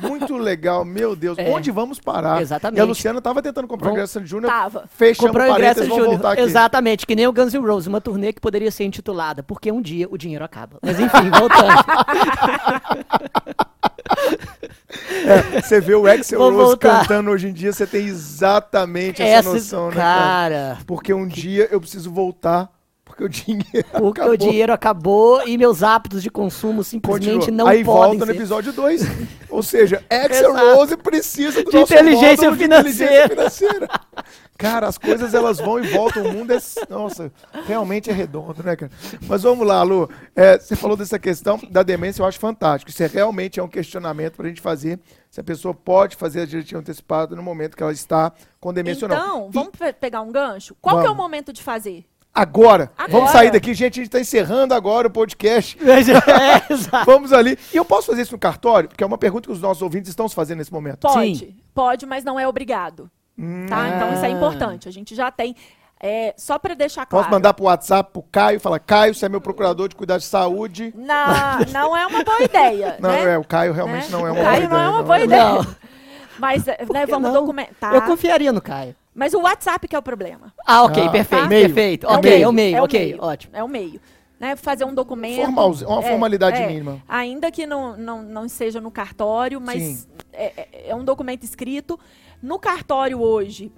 Muito legal, meu Deus.
É.
Onde vamos parar?
Exatamente.
E a Luciana tava tentando comprar o
Vamos-
ingresso Sandy Júnior.
Tava.
Fechamos
Comprou o ingresso Júnior.
voltar aqui.
Exatamente, que nem o Guns N' Roses, uma turnê que poderia ser intitulada Porque um dia o dinheiro acaba. Mas enfim, voltando.
É, você vê o Axel
Vou
Rose
voltar.
cantando hoje em dia, você tem exatamente essa,
Essa,
noção, né? cara?
cara,
Porque um dia eu preciso voltar, porque o dinheiro
porque
acabou.
o dinheiro acabou e meus hábitos de consumo simplesmente
Continua.
não
Aí
podem
volta no
ser.
episódio 2. Ou seja, Axel. Rose precisa do
De
nosso
inteligência
módulo de
financeira.
inteligência financeira. Cara, as coisas elas vão e voltam. O mundo é. Nossa, realmente é redondo, né, cara? Mas vamos lá, Lu. É, você falou dessa questão da demência, eu acho fantástico. Isso é, realmente é um questionamento pra gente fazer. Se a pessoa pode fazer a diretiva antecipada no momento que ela está com demência ou não.
Então,
E
vamos pe- pegar um gancho? Qual que é o momento de fazer?
Agora,
Agora.
vamos sair daqui, gente. A gente está encerrando agora o podcast.
É, exato.
Vamos ali. E eu posso fazer isso no cartório? Porque é uma pergunta que os nossos ouvintes estão se fazendo nesse momento.
Pode,
Sim.
pode, mas não é obrigado. Tá? Então isso é importante. A gente já tem. é, só para deixar claro.
Posso mandar pro WhatsApp pro Caio e falar, Caio, você é meu procurador de cuidar de saúde.
Na- não é uma boa ideia.
Não,
né?
é, o Caio realmente
Né?
não é
O
uma
Caio
boa
não é
ideia.
uma boa ideia.
Não,
Mas é, né, vamos
não?
documentar.
eu confiaria no Caio.
Mas o WhatsApp que é o problema.
Ah, ok,
Ah,
perfeito,
tá. Meio.
perfeito.
É
ok,
meio.
é o meio,
É o
ok,
meio.
ótimo.
É o meio. Né? Fazer um documento.
Formal, uma
é,
formalidade
é,
mínima.
Ainda que não, não, não seja no cartório, mas é, é- é um documento escrito. No cartório hoje,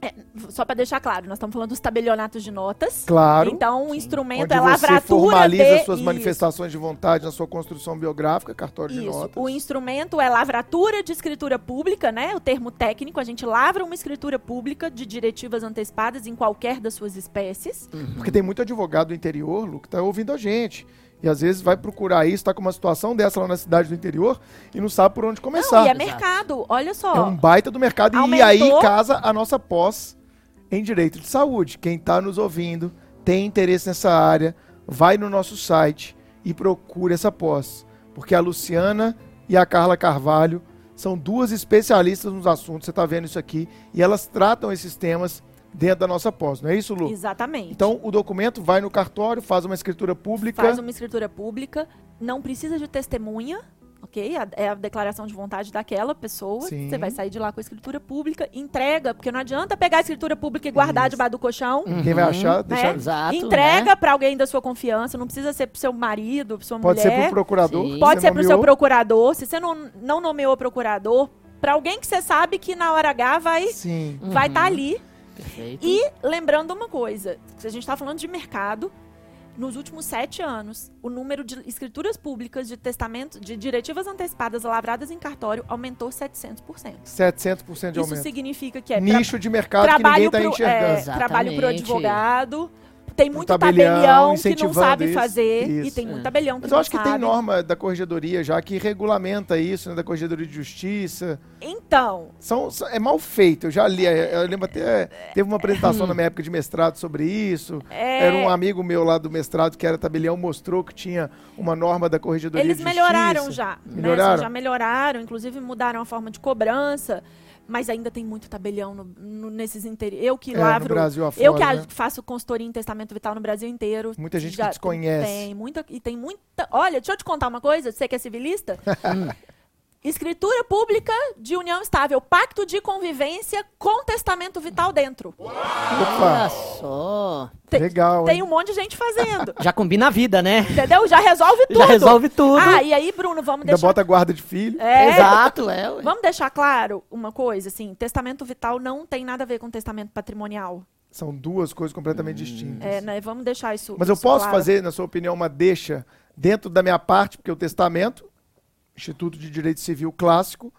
é, só para deixar claro, nós estamos falando dos tabelionatos de notas.
Claro.
Então, o instrumento
Onde
é
você
lavratura
formaliza
de...
suas
isso,
manifestações de vontade na sua construção biográfica, cartório de
Isso.
notas.
O instrumento é lavratura de escritura pública, né? O termo técnico, a gente lavra uma escritura pública de diretivas antecipadas em qualquer das suas espécies.
Porque tem muito advogado do interior, Lu, que tá ouvindo a gente. E às vezes vai procurar isso, tá com uma situação dessa lá na cidade do interior e não sabe por onde começar.
Não, e é mercado. Olha só.
É um baita do mercado. E
Aumentou.
aí casa a nossa pós em direito de saúde. Quem está nos ouvindo, tem interesse nessa área, vai no nosso site e procure essa pós. Porque a Luciana e a Carla Carvalho são duas especialistas nos assuntos, você está vendo isso aqui, e elas tratam esses temas dentro da nossa pós, não é isso, Lu?
Exatamente.
Então, o documento vai no cartório, faz uma escritura pública.
Faz uma escritura pública, não precisa de testemunha, ok? A- É a declaração de vontade daquela pessoa.
Sim.
Você vai sair de lá com a escritura pública, entrega, porque não adianta pegar a escritura pública e guardar
Isso.
debaixo do colchão.
Quem vai achar,
né?
deixa,
Exato,
Entrega
né?
pra alguém da sua confiança, não precisa ser pro seu marido, pro sua
pode ser
mulher.
pro procurador.
Sim.
Pode ser pro seu
nomeou.
procurador. Se você não, não nomeou procurador, pra alguém que você sabe que na hora H vai
Sim.
vai estar ali.
Perfeito.
E lembrando uma coisa, se a gente está falando de mercado, nos últimos sete anos, o número de escrituras públicas de testamento, de diretivas antecipadas lavradas em cartório aumentou 700%.
700% de
Isso
aumento.
significa que é
Nicho de mercado que ninguém
trabalho
está
pro,
enxergando.
é, trabalho pro
Exatamente.
advogado, tem muito
tabelião
tabelião, que não sabe
isso.
fazer e
Isso.
tem muito
É.
tabelião que
Mas eu acho que
sabe.
tem norma da Corregedoria já que regulamenta isso, né? Da Corregedoria de Justiça.
Então,
São, é mal feito, eu já li. é, Eu lembro até. Teve uma apresentação na minha época de mestrado sobre isso.
é,
Era um amigo meu lá do mestrado que era tabelião, mostrou que tinha uma norma da Corregedoria
eles
de
melhoraram
Justiça.
já. né?
Melhoraram?
Assim, já melhoraram, inclusive mudaram a forma de cobrança, mas ainda tem muito tabelião no- no- nesses interiores. Eu que
É,
lavro
afora,
Eu que
né?
faço consultoria em testamento vital no Brasil inteiro.
Muita gente que
já
desconhece.
Tem muita e tem muita. Olha, deixa eu te contar uma coisa, você que é civilista. Escritura pública de união estável, pacto de convivência com testamento vital dentro.
Olha
Opa,
só.
Tem,
legal,
tem
hein?
um monte de gente fazendo.
Já combina a vida, né?
entendeu? Já resolve tudo.
Já resolve tudo.
Ah, e aí, Bruno, vamos
Ainda
deixar
bota guarda de filho.
É,
Exato, é. ué.
Vamos deixar claro uma coisa, assim, testamento vital não tem nada a ver com testamento patrimonial.
São duas coisas completamente distintas.
É, né? Vamos deixar isso.
Mas eu
isso
posso
claro.
fazer, na sua opinião, uma deixa dentro da minha parte, porque o testamento, Instituto de Direito Civil Clássico,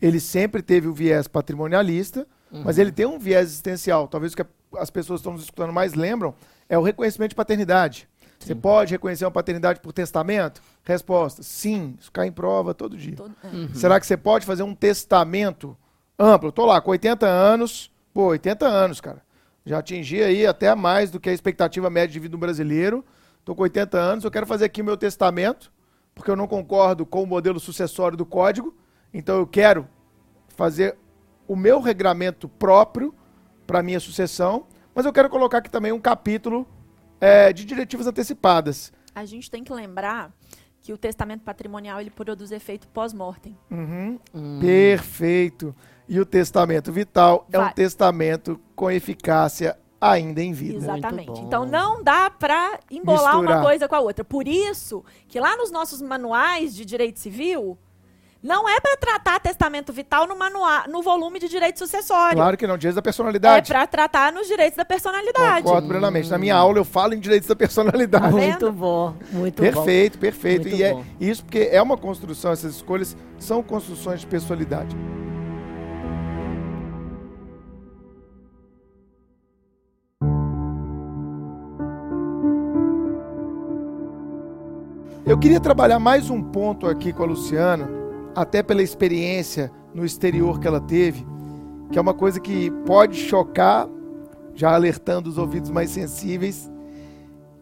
ele sempre teve o viés patrimonialista, mas ele tem um viés existencial. Talvez o que as pessoas que estão nos escutando mais lembram é o reconhecimento de paternidade. Você pode reconhecer uma paternidade por testamento? Resposta: sim. Isso cai em prova todo dia.
Todo- é.
Uhum.
Será que você pode fazer um testamento amplo? Tô lá com 80 anos. Pô, 80 anos, cara. Já atingi aí até mais do que a expectativa média de vida do brasileiro. Tô com 80 anos, eu quero fazer aqui o meu testamento, porque eu não concordo com o modelo sucessório do código. Então eu quero fazer o meu regramento próprio para minha sucessão, mas eu quero colocar aqui também um capítulo é, de diretivas antecipadas.
A gente tem que lembrar que o testamento patrimonial ele produz efeito pós-mortem.
Uhum.
Hum.
Perfeito. E o testamento vital é um
Vai.
testamento com eficácia ainda em vida.
Exatamente. Então não dá pra embolar
Misturar.
uma coisa com a outra. Por isso que lá nos nossos manuais de direito civil não é pra tratar testamento vital no manual, no volume de direito sucessório.
Claro que não, direitos da
é
personalidade.
pra tratar nos direitos da personalidade.
Concordo plenamente. Na minha aula eu falo em direitos da personalidade.
Tá?
Muito bom, muito bom.
Perfeito, perfeito. E é
bom.
isso porque é uma construção, essas escolhas são construções de pessoalidade. Eu queria trabalhar mais um ponto aqui com a Luciana, até pela experiência no exterior que ela teve, que é uma coisa que pode chocar, já alertando os ouvidos mais sensíveis,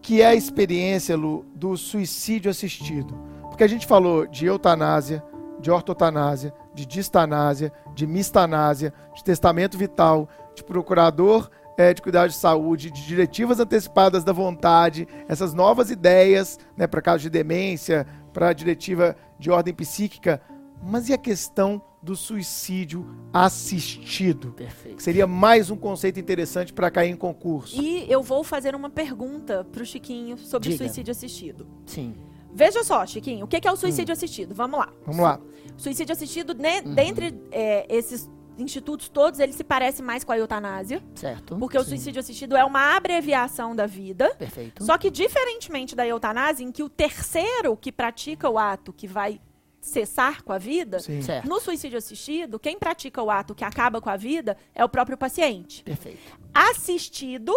que é a experiência, Lu, do suicídio assistido. Porque a gente falou de eutanásia, de ortotanásia, de distanásia, de mistanásia, de testamento vital, de procurador eh, de cuidado de saúde, de diretivas antecipadas da vontade, essas novas ideias né, para casos de demência, para a diretiva de ordem psíquica. Mas e a questão do suicídio assistido?
Perfeito.
Que seria mais um conceito interessante para cair em concurso.
E eu vou fazer uma pergunta pro Chiquinho sobre
Diga.
suicídio assistido.
Sim.
Veja só, Chiquinho, o que é o suicídio assistido? Vamos lá.
Vamos lá.
Suicídio assistido, né, dentre é, esses institutos todos, ele se parece mais com a eutanásia,
Certo.
porque o
Sim.
suicídio assistido é uma abreviação da vida.
Perfeito.
Só que, diferentemente da eutanásia, em que o terceiro que pratica o ato que vai cessar com a vida, no suicídio assistido, quem pratica o ato que acaba com a vida é o próprio paciente.
Perfeito.
Assistido,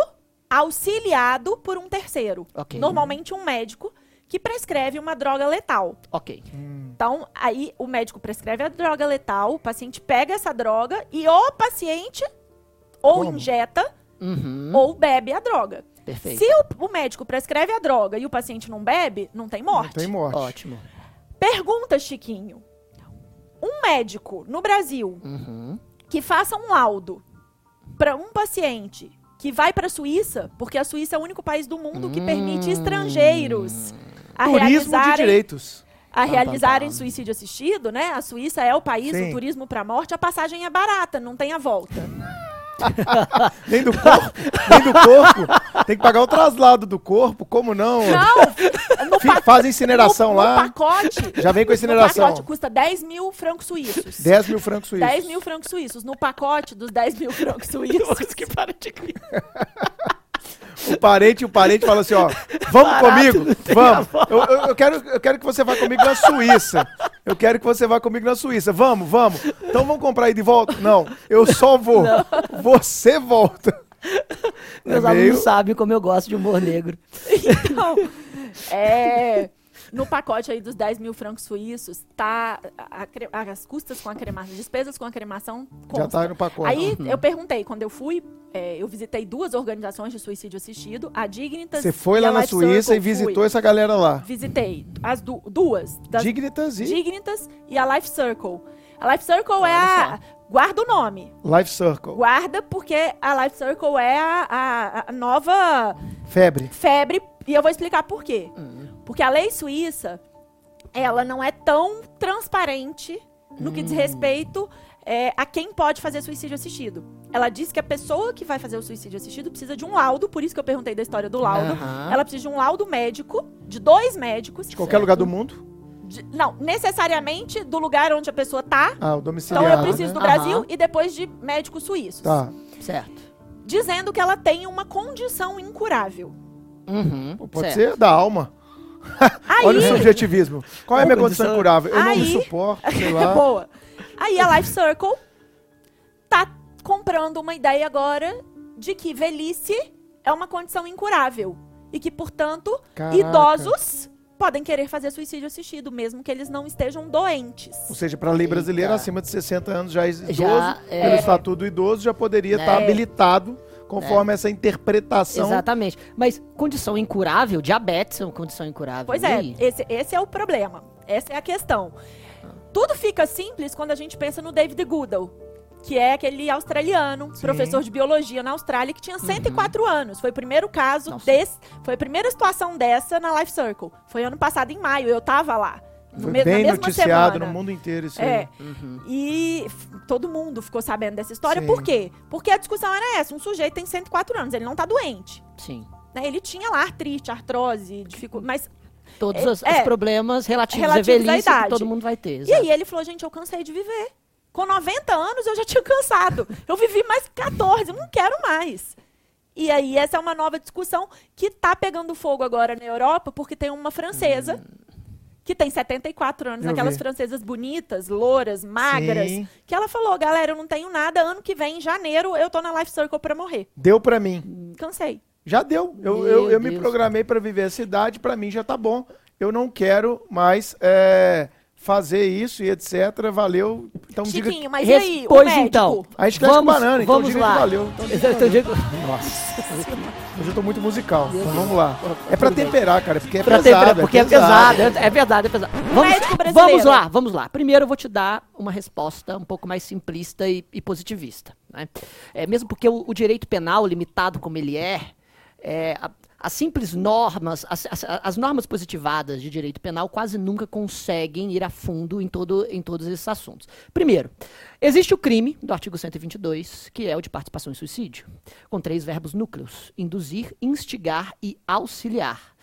auxiliado por um terceiro.
Ok.
Normalmente um médico que prescreve uma droga letal.
Ok.
Então, aí o médico prescreve a droga letal, o paciente pega essa droga e o paciente ou
Como?
injeta
Uhum.
ou bebe a droga.
Perfeito.
Se o, o médico prescreve a droga e o paciente não bebe, não tem
Não
morte.
tem morte.
Ótimo.
Pergunta, Chiquinho. Um médico no Brasil
Uhum.
que faça um laudo para um paciente que vai para a Suíça, porque a Suíça é o único país do mundo que permite estrangeiros a
Turismo de
realizarem
direitos.
a realizarem
pam.
suicídio assistido, né? A Suíça é o país
Sim.
do turismo para morte, a passagem é barata, não tem a volta.
Nem do corpo. nem do corpo. Tem que pagar o traslado do corpo. Como não?
Não,
Faz incineração
no,
lá.
no pacote,
Já vem com
no
incineração.
pacote custa 10 mil francos suíços.
10 mil francos suíços.
10 mil francos suíços. No pacote dos 10 mil francos suíços.
que para de
O parente, o parente fala assim, ó, vamos comigo? Vamos. Eu, eu- eu quero, eu quero que você vá comigo na Suíça. Eu quero que você vá comigo na Suíça. Vamos, vamos. Então vamos comprar aí de volta? Não, eu só vou. Você volta.
Meus
É
alunos
meio-
sabem como eu gosto de humor negro.
Então, é, no pacote aí dos 10 mil francos suíços, tá a- a as custas com a cremação, despesas com a cremação
Já
consta.
tá aí no pacote.
Aí eu perguntei, quando eu fui, é, eu visitei duas organizações de suicídio assistido, a Dignitas
Você foi
e
lá
a
na
Life
Suíça
Circle.
e visitou
Fui.
essa galera lá.
Visitei as du- duas, das
Dignitas e
Dignitas e a Life Circle. A Life Circle é a... Guarda o nome.
Life Circle.
Guarda, porque a Life Circle é a, a- a nova
Febre.
febre, e eu vou explicar por quê. Porque a lei suíça, ela não é tão transparente no que diz respeito é, a quem pode fazer suicídio assistido. Ela diz que a pessoa que vai fazer o suicídio assistido precisa de um laudo, por isso que eu perguntei da história do laudo.
Aham.
Ela precisa de um laudo médico, de dois médicos.
De qualquer lugar do mundo.
de- não, necessariamente do lugar onde a pessoa tá.
Ah, o
Então
domiciliar.
eu preciso do
né?
Brasil
Aham.
e depois de médicos suíços.
Tá.
Certo.
Dizendo que ela tem uma condição incurável.
Uhum,
Pode
certo.
ser da alma.
Aí,
Olha o subjetivismo. Qual é a minha condição
condição-
curável? Eu não me
Aí-
suporto, sei
É
lá.
boa. Aí a Life Circle tá comprando uma ideia agora de que velhice é uma condição incurável. E que, portanto,
Caraca.
idosos podem querer fazer suicídio assistido, mesmo que eles não estejam doentes.
Ou seja, para a lei brasileira,
Eita.
acima de 60 anos já é idoso,
Já, é.
pelo estatuto do idoso, já poderia estar
É.
habilitado conforme essa interpretação.
Exatamente. Mas condição incurável, diabetes é uma condição incurável.
Pois
E
é, esse, esse é o problema. Essa é a questão. Tudo fica simples quando a gente pensa no David Goodall, que é aquele australiano,
Sim.
professor de biologia na Austrália, que tinha 104 anos. Foi o primeiro caso desse, foi a primeira situação dessa na Life Circle. Foi ano passado em maio, eu tava lá. No
Foi
me-
bem
na mesma
noticiado
semana.
no mundo inteiro isso
É,
aí.
Uhum.
e todo mundo ficou sabendo dessa história.
Sim.
Por quê? Porque a discussão era essa. Um sujeito tem 104 anos, ele não tá doente.
Sim.
né? Ele tinha lá artrite, artrose, dificuldade. Mas
Todos
É,
os, os
é.
problemas relativos,
Relativos
à
à
velhice que
idade.
todo mundo vai ter.
E
exato.
aí ele falou, gente, eu cansei de viver. Com 90 anos eu já tinha cansado. Eu vivi mais 14, eu não quero mais. E aí essa é uma nova discussão que tá pegando fogo agora na Europa, porque tem uma francesa que tem 74 anos,
Eu
aquelas
vi.
francesas bonitas, louras, magras,
Sim.
que ela falou, galera, eu não tenho nada, ano que vem, em janeiro, eu tô na Life Circle pra morrer.
Deu pra mim.
Cansei.
Já deu. Eu,
Meu
eu, eu me programei pra viver essa idade, pra mim já tá bom. Eu não quero mais é, fazer isso e etc. Valeu. Então diga.
Chiquinho, mas e aí,
Pois então.
A gente cresce com
Vamos-
banana, então
vamos
diga
lá.
valeu. Então diga
Então,
valeu. Nossa. Hoje eu tô muito musical. Então vamos lá. É pra temperar, cara, porque é
Pra
pesado.
porque é pesado, é, é verdade, é pesado. Vamos, vamos lá, vamos lá. Primeiro eu vou te dar uma resposta um pouco mais simplista e, e positivista. né? É, mesmo porque o, o direito penal, limitado como ele é, é, as simples normas, as, as- as normas positivadas de direito penal quase nunca conseguem ir a fundo em, todo, em todos esses assuntos. Primeiro, existe o crime do artigo 122, que é o de participação em suicídio, com três verbos núcleos: induzir, instigar e auxiliar.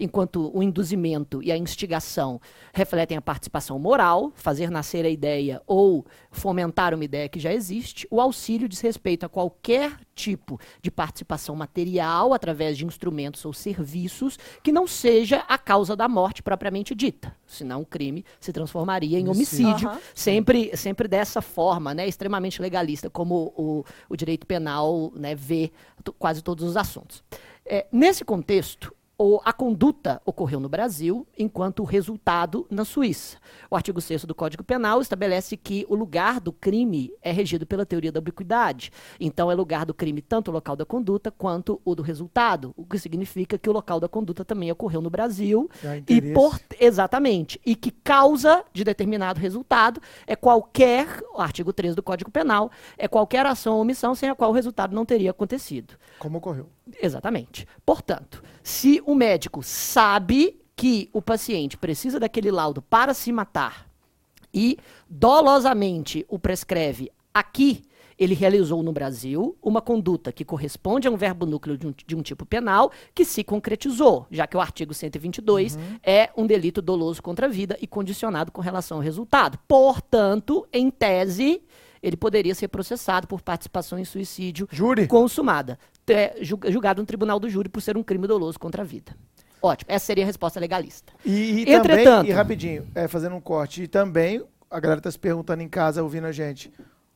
Enquanto o induzimento e a instigação refletem a participação moral, fazer nascer a ideia ou fomentar uma ideia que já existe, o auxílio diz respeito a qualquer tipo de participação material através de instrumentos ou serviços que não seja a causa da morte propriamente dita. Senão o crime se transformaria em
Homicídio.
Aham.
sempre, sempre dessa forma, né, extremamente legalista, como o, o direito penal né, vê quase todos os assuntos. É, nesse contexto, o- a conduta ocorreu no Brasil, enquanto o resultado na Suíça. O artigo 6 do Código Penal estabelece que o lugar do crime é regido pela teoria da ubiquidade. Então, é lugar do crime tanto o local da conduta quanto o do resultado, o que significa que o local da conduta também ocorreu no Brasil e por exatamente e que causa de determinado resultado é qualquer artigo 3 do Código Penal é qualquer ação ou omissão sem a qual o resultado não teria acontecido.
Como ocorreu.
Exatamente. Portanto, se o médico sabe que o paciente precisa daquele laudo para se matar e dolosamente o prescreve aqui, ele realizou no Brasil uma conduta que corresponde a um verbo núcleo de um, de um tipo penal que se concretizou, já que o artigo 122 é um delito doloso contra a vida e condicionado com relação ao resultado. Portanto, em tese, ele poderia ser processado por participação em suicídio
Júri.
consumada, julgado no tribunal do júri por ser um crime doloso contra a vida. Ótimo, essa seria a resposta legalista.
E, e
Entretanto-
também, e rapidinho, é, fazendo um corte, e também, a galera tá se perguntando em casa, ouvindo a gente,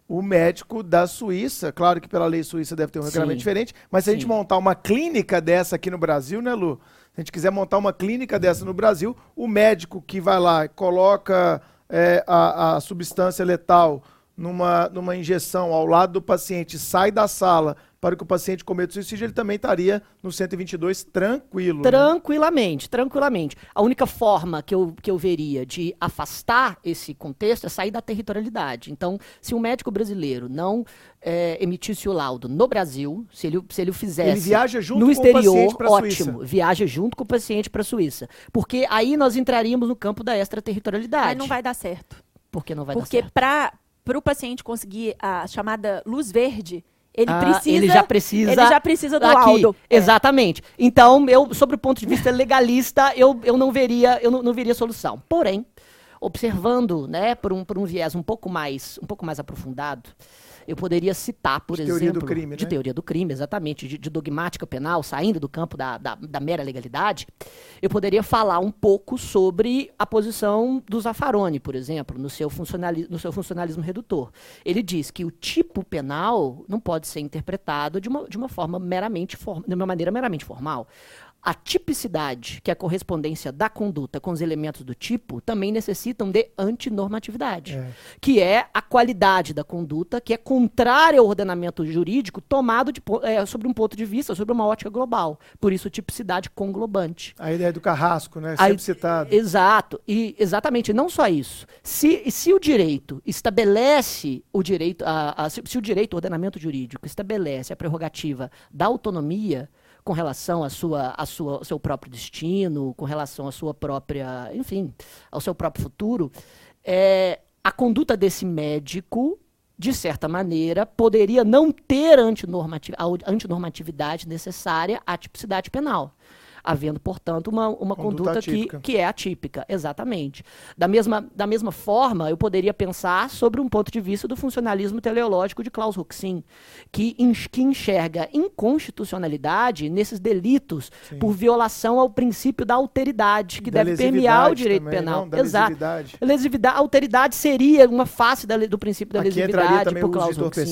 o médico da Suíça, claro que pela lei suíça deve ter um regulamento
Sim.
diferente, mas se a gente
Sim.
montar uma clínica dessa aqui no Brasil, né, Lu? Se a gente quiser montar uma clínica dessa no Brasil, o médico que vai lá e coloca é, a, a substância letal numa, numa injeção ao lado do paciente, sai da sala para que o paciente cometa suicídio, ele também estaria no 122 tranquilo. né?
Tranquilamente, tranquilamente. A única forma que eu, que eu veria de afastar esse contexto é sair da territorialidade. Então, se um médico brasileiro não eh, emitisse o laudo no Brasil, se ele, se ele o fizesse
Ele viaja junto
no
com o
exterior,
paciente pra
ótimo.
Suíça.
Viaja junto com o paciente para a Suíça. Porque aí nós entraríamos no campo da extraterritorialidade.
Mas não vai dar certo.
Porque não vai
Porque
dar certo.
para o paciente conseguir a chamada luz verde, ele
Ah,
precisa.
ele já precisa
Ele já precisa do
aqui.
laudo. É.
Exatamente. Então, eu, sobre o ponto de vista legalista, eu, eu não veria, eu não, não veria solução. Porém, observando, né, por um, por um viés um pouco mais, um pouco mais aprofundado, eu poderia citar, por
De
exemplo,
teoria do crime,
de
né?
teoria do crime, exatamente, de, de dogmática penal, saindo do campo da, da, da mera legalidade, eu poderia falar um pouco sobre a posição do Zaffaroni, por exemplo, no seu, funcionali no seu funcionalismo redutor. Ele diz que o tipo penal não pode ser interpretado de uma, de uma forma meramente de uma maneira meramente formal. A tipicidade, que é a correspondência da conduta com os elementos do tipo, também necessitam de antinormatividade,
É.
que é a qualidade da conduta que é contrária ao ordenamento jurídico tomado de é, sobre um ponto de vista, sobre uma ótica global. Por isso, tipicidade conglobante.
A ideia do carrasco, né? Sempre citado.
Exato. E exatamente, não só isso. Se, se o direito estabelece o direito, a, a- se, se o direito, o ordenamento jurídico estabelece a prerrogativa da autonomia com relação à sua, à sua, ao seu próprio destino, com relação à sua própria, enfim, ao seu próprio futuro, é, a conduta desse médico de certa maneira, poderia não ter antinormati- a antinormatividade necessária à tipicidade penal. Havendo, portanto, uma, uma
Conduta
conduta, que,
atípica.
que é atípica, exatamente. Da mesma, da mesma forma, eu poderia pensar sobre um ponto de vista do funcionalismo teleológico de Klaus Huxin, que, que enxerga inconstitucionalidade nesses delitos
Sim.
por violação ao princípio da alteridade, que
Da
deve permear o direito
também,
penal.
não? Da
Exato.
lesividade.
Lesividade, alteridade seria uma face da do princípio da
Aqui
lesividade
uso
Klaus Huxin.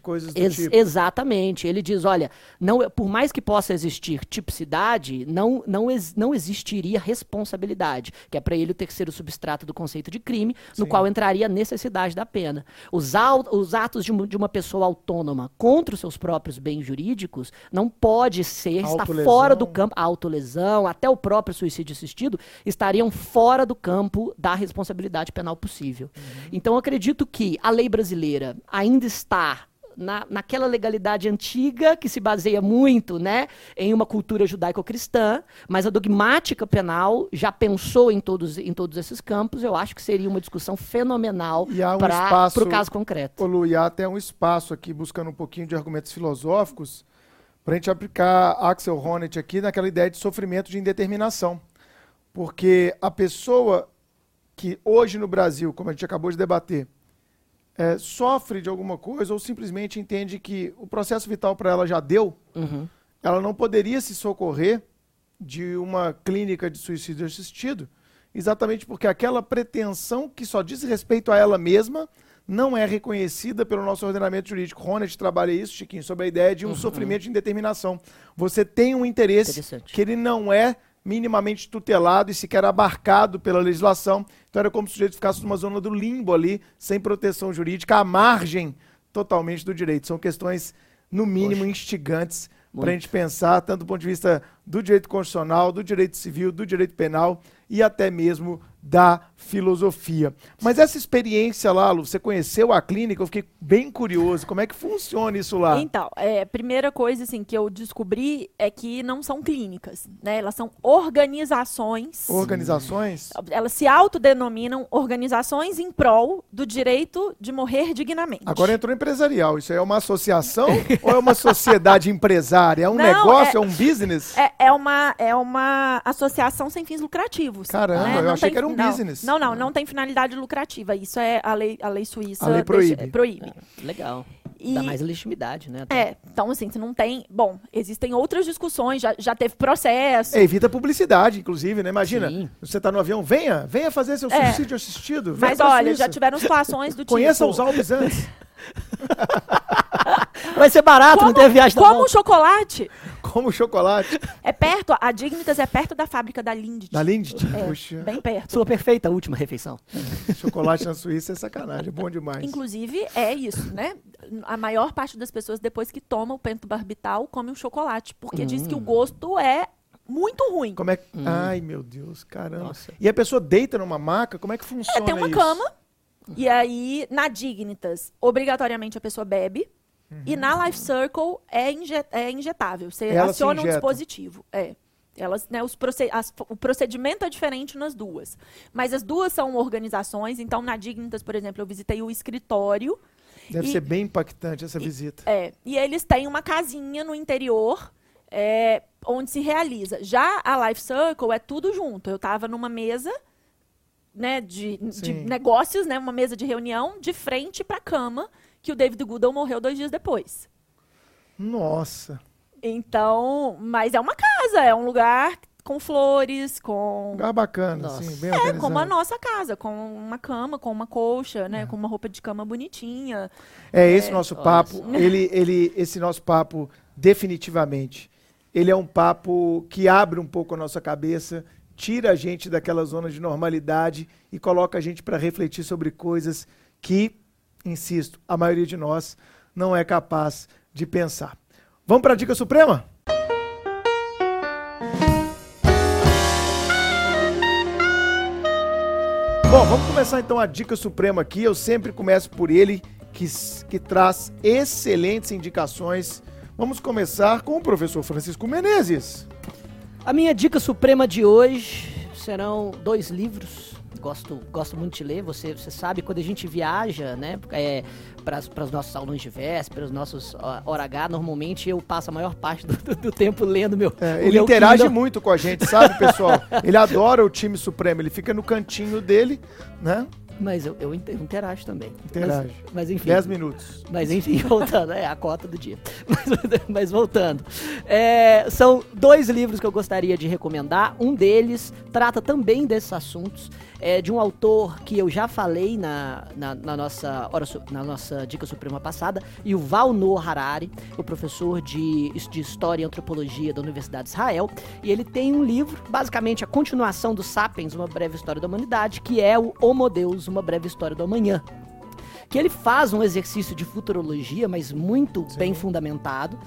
coisas do
Ex-
tipo.
Exatamente. Ele diz, olha, não, por mais que possa existir tipicidade, não, não, ex- não existiria responsabilidade, que é para ele o terceiro substrato do conceito de crime, no
Sim.
qual entraria a necessidade da pena. Os, au- os atos de, uma- de uma pessoa autônoma contra os seus próprios bens jurídicos não pode ser, está fora do campo, a autolesão, até o próprio suicídio assistido, estariam fora do campo da responsabilidade penal possível. Então, eu acredito que a lei brasileira ainda está na, naquela legalidade antiga que se baseia muito né, em uma cultura judaico-cristã, mas a dogmática penal já pensou em todos, em todos esses campos. Eu acho que seria uma discussão fenomenal
um
para o caso concreto.
Ô Lu, e há até um espaço aqui, buscando um pouquinho de argumentos filosóficos, para a gente aplicar Axel Honneth aqui naquela ideia de sofrimento de indeterminação. Porque a pessoa que hoje no Brasil, como a gente acabou de debater, é, sofre de alguma coisa ou simplesmente entende que o processo vital para ela já deu,
Uhum.
ela não poderia se socorrer de uma clínica de suicídio assistido, exatamente porque aquela pretensão que só diz respeito a ela mesma não é reconhecida pelo nosso ordenamento jurídico. Ronald trabalha isso, Chiquinho, sobre a ideia de um sofrimento de indeterminação. Você tem um interesse que ele não é minimamente tutelado e sequer abarcado pela legislação. Então era como se o sujeito ficasse numa zona do limbo ali, sem proteção jurídica, à margem totalmente do direito. São questões, no mínimo, instigantes para a gente pensar, tanto do ponto de vista do direito constitucional, do direito civil, do direito penal e até mesmo da filosofia. Mas essa experiência lá, Lu, você conheceu a clínica, eu fiquei bem curioso. Como é que funciona isso lá?
Então, é, primeira coisa assim que eu descobri é que não são clínicas, né? Elas são organizações.
Organizações?
Elas se autodenominam organizações em prol do direito de morrer dignamente.
Agora entrou empresarial. Isso aí é uma associação ou é uma sociedade empresária? É um
Não,
negócio? É...
é-
um business?
É, é uma, é uma associação sem fins lucrativos.
Caramba,
né?
eu achei
tem-
que era um
não,
business.
Não, não, não tem finalidade lucrativa. Isso é a lei, a lei suíça
A lei
deixa-
proíbe.
proíbe.
Legal.
E-
Dá mais legitimidade, né?
É, então assim, se não tem. Bom, existem outras discussões, já, já teve processo.
É, evita publicidade, inclusive, né? Imagina,
Sim.
você tá no avião, venha, venha fazer seu
É.
suicídio assistido.
Mas olha, já tiveram situações do tipo.
Conheça os Alpes antes.
Vai ser barato, não tem a viagem
como
volta.
um chocolate
Como chocolate.
é perto, a Dignitas é perto da fábrica da Lindt.
Da Lindt?
É,
Puxa,
bem perto.
Sua perfeita última refeição.
chocolate na Suíça é sacanagem, é bom demais.
Inclusive, é isso, né? A maior parte das pessoas, depois que toma o pentobarbital, come um chocolate. Porque diz que o gosto é muito ruim.
Como é que... Ai, meu Deus, caramba.
Nossa.
E a pessoa deita numa maca, como é que funciona
É, tem uma
isso?
cama. E aí, na Dignitas, obrigatoriamente a pessoa bebe. E na Life Circle é, inje- é injetável. Você
Ela
aciona um dispositivo. É. Elas, né, os proce- as- o procedimento é diferente nas duas. Mas as duas são organizações. Então, na Dignitas, por exemplo, eu visitei o escritório.
Deve
E-
ser bem impactante essa visita.
É, e eles têm uma casinha no interior é, onde se realiza. Já a Life Circle é tudo junto. Eu estava numa mesa né, de, de negócios, né, uma mesa de reunião, de frente para a cama, que o David Goodall morreu dois dias depois.
Nossa.
Então, mas é uma casa, é um lugar com flores, com
Lugar bacana,
Nossa.
assim, bem
é,
organizado.
como a nossa casa, com uma cama, com uma colcha, né, com uma roupa de cama bonitinha.
É esse nosso papo.
só.
Ele, ele, esse nosso papo, definitivamente, ele é um papo que abre um pouco a nossa cabeça, tira a gente daquela zona de normalidade e coloca a gente para refletir sobre coisas que, insisto, a maioria de nós não é capaz de pensar. Vamos para a dica suprema? Bom, vamos começar então a dica suprema aqui. Eu sempre começo por ele, que, que traz excelentes indicações. Vamos começar com o professor Francisco Menezes.
A minha dica suprema de hoje serão dois livros. Gosto, gosto muito de ler. Você, você sabe, quando a gente viaja, né, é, para os nossos alunos de véspera, os nossos hora H, normalmente eu passo a maior parte do, do- do tempo lendo meu.
É, ele
meu
interage
Kindle.
muito com a gente, sabe, pessoal? Ele adora o time supremo. Ele fica no cantinho dele, né?
Mas eu, eu inter- interajo também.
Interage.
Mas, mas enfim.
10 minutos.
Mas enfim, voltando, é a cota do dia. Mas, mas voltando. É, são dois livros que eu gostaria de recomendar. Um deles trata também desses assuntos. É de um autor que eu já falei na, na, na nossa, hora, na nossa Dica Suprema passada, Yuval Noah Harari, o professor de, de História e Antropologia da Universidade de Israel. E ele tem um livro, basicamente a continuação do Sapiens, Uma Breve História da Humanidade, que é o Homo Deus, Uma Breve História do Amanhã. Que ele faz um exercício de futurologia, mas muito bem fundamentado,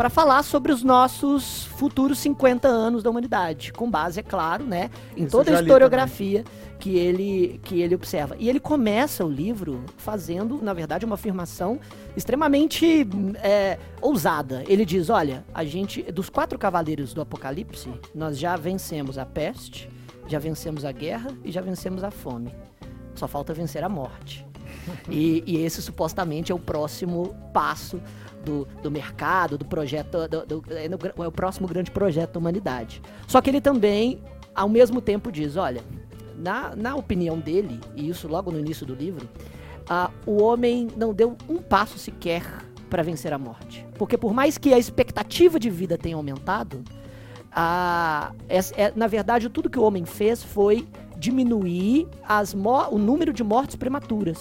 para falar sobre os nossos futuros 50 anos da humanidade, com base, é claro, né, em
Isso
toda a historiografia que ele, que ele observa. E ele começa o livro fazendo, na verdade, uma afirmação extremamente é, ousada. Ele diz: olha, a gente, dos quatro cavaleiros do Apocalipse, nós já vencemos a peste, já vencemos a guerra e já vencemos a fome. Só falta vencer a morte. E, e esse supostamente é o próximo passo do, do mercado, do projeto, do- do- é, no é o próximo grande projeto da humanidade. Só que ele também, ao mesmo tempo, diz: olha, na, na opinião dele, e isso logo no início do livro, ah, o homem não deu um passo sequer para vencer a morte. Porque por mais que a expectativa de vida tenha aumentado, a, es- é- na verdade, tudo que o homem fez foi diminuir as o número de mortes prematuras.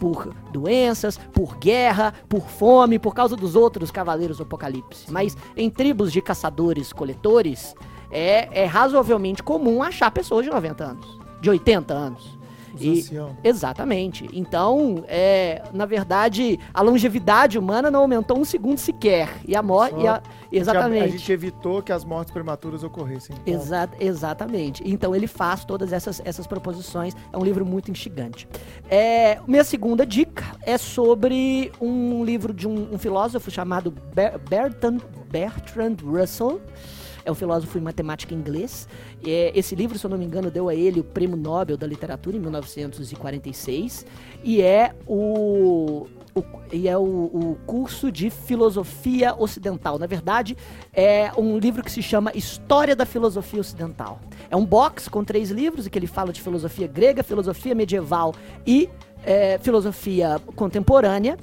Por doenças, por guerra, por fome, por causa dos outros cavaleiros do apocalipse. Mas em tribos de caçadores-coletores, é, é razoavelmente comum achar pessoas de 90 anos, de 80 anos. E-. Exatamente. Então, é, na verdade, a longevidade humana não aumentou um segundo sequer. E a morte.
Só
A,
A,
exatamente.
a gente evitou que as mortes prematuras ocorressem. Bom,
Exa exatamente. Então ele faz todas essas, essas proposições. É um livro muito instigante. É, minha segunda dica é sobre um livro de um, um filósofo chamado Ber Bertrand, Bertrand Russell. É um filósofo e matemático inglês. É, esse livro, se eu não me engano, deu a ele o Prêmio Nobel da Literatura em 1946. E é o, o- e é o, o curso de filosofia ocidental. Na verdade, é um livro que se chama História da Filosofia Ocidental. É um box com três livros em que ele fala de filosofia grega, filosofia medieval e é, filosofia contemporânea.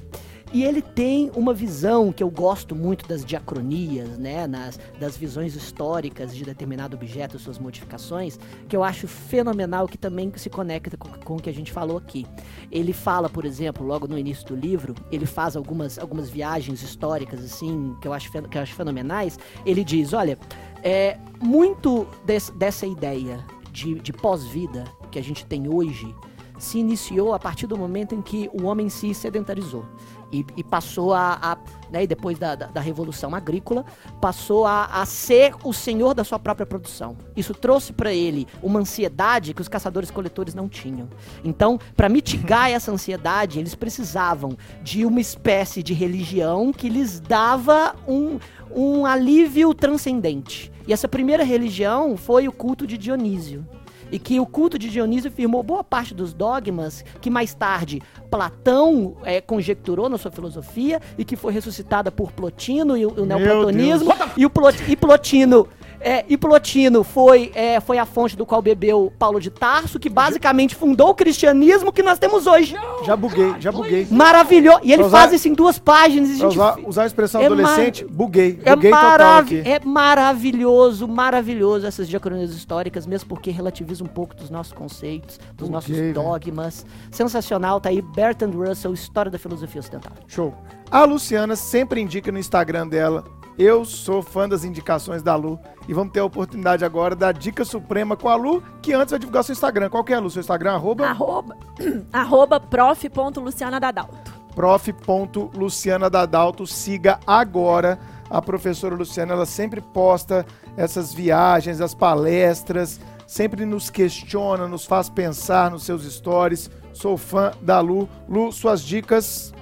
E ele tem uma visão que eu gosto muito das diacronias, né, nas, das visões históricas de determinado objeto, suas modificações, que eu acho fenomenal, que também se conecta com, com o que a gente falou aqui. Ele fala, por exemplo, logo no início do livro, ele faz algumas, algumas viagens históricas, assim, que eu acho, que eu acho fenomenais. Ele diz, olha, é, muito des, dessa ideia de, de pós-vida que a gente tem hoje se iniciou a partir do momento em que o homem se sedentarizou. E, e passou a, a né, depois da, da, da, Revolução Agrícola, passou a, a, ser o senhor da sua própria produção. Isso trouxe para ele uma ansiedade que os caçadores-coletores não tinham. Então, para mitigar essa ansiedade, eles precisavam de uma espécie de religião que lhes dava um, um alívio transcendente. E essa primeira religião foi o culto de Dionísio e que o culto de Dionísio firmou boa parte dos dogmas que mais tarde Platão é, conjecturou na sua filosofia e que foi ressuscitada por Plotino e o, o neoplatonismo e o Plot, e Plotino é, e Plotino foi, é, foi a fonte do qual bebeu Paulo de Tarso, que basicamente fundou o cristianismo que nós temos hoje.
Já buguei, já buguei.
Maravilhoso. E ele usar, faz isso em duas páginas. Gente,
usar, usar, a expressão é adolescente, buguei.
É,
buguei
marav é maravilhoso, maravilhoso essas diacronias históricas, mesmo porque relativiza um pouco dos nossos conceitos, dos buguei, nossos dogmas. Véio. Sensacional, tá aí Bertrand Russell, História da Filosofia Ocidental.
Show. A Luciana sempre indica no Instagram dela eu sou fã das indicações da Lu e vamos ter a oportunidade agora da dica suprema com a Lu, que antes vai divulgar seu Instagram. Qual que é, Lu? Seu Instagram? Arroba?
Arroba, arroba prof.lucianadadalto.
Prof.lucianadadalto. Siga agora a professora Luciana. Ela sempre posta essas viagens, as palestras, sempre nos questiona, nos faz pensar nos seus stories. Sou fã da Lu. Lu, suas dicas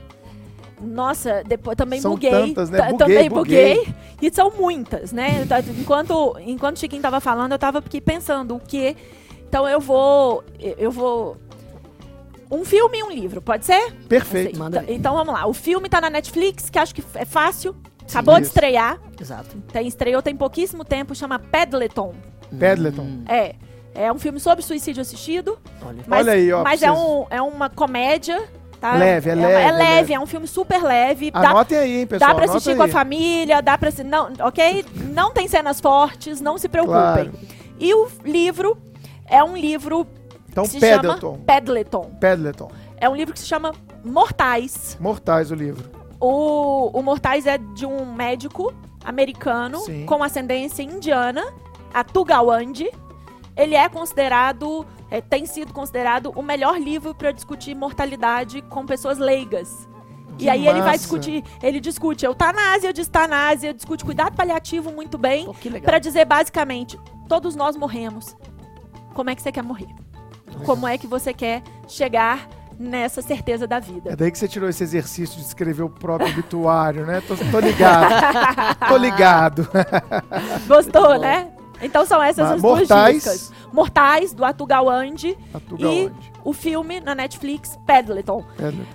nossa, depois também
são
buguei.
Tantas, né? buguei
também
buguei.
buguei. E são muitas, né? Enquanto, enquanto o Chiquinho tava falando, eu tava aqui pensando o que. Então eu vou. Eu vou. Um filme e um livro, pode ser?
Perfeito.
Assim, então, então vamos lá. O filme tá na Netflix, que acho que é fácil. Acabou Sim, de estrear.
Exato.
Tem, estreou tem pouquíssimo tempo, chama Pedleton.
Pedleton.
Hum. É. É um filme sobre suicídio assistido.
Olha, mas, Olha aí, ó.
Mas é, um, é uma comédia Tá?
Leve, é,
é
leve.
É, é leve, é um filme super leve.
Anotem dá, aí, hein, pessoal.
Dá pra assistir com a família, dá pra não, ok? Não tem cenas fortes, não se preocupem. Claro. E o livro é um livro
então, que se Pedleton.
chama Pedleton.
Pedleton.
É um livro que se chama Mortais.
Mortais, o livro.
O, o Mortais é de um médico americano Sim. com ascendência indiana, a Tugawandi. Ele é considerado é, tem sido considerado o melhor livro para discutir mortalidade com pessoas leigas. Que e aí massa. ele vai discutir, ele discute eutanásia, distanásia, discute cuidado paliativo muito bem, para dizer basicamente, todos nós morremos. Como é que você quer morrer? Como é que você quer chegar nessa certeza da vida.
É daí que você tirou esse exercício de escrever o próprio obituário, né? Tô, tô ligado. tô ligado.
Gostou, né? Então são essas Mas, as mortais, duas dicas. Mortais, do Atugawande. E o filme na Netflix, Pedleton.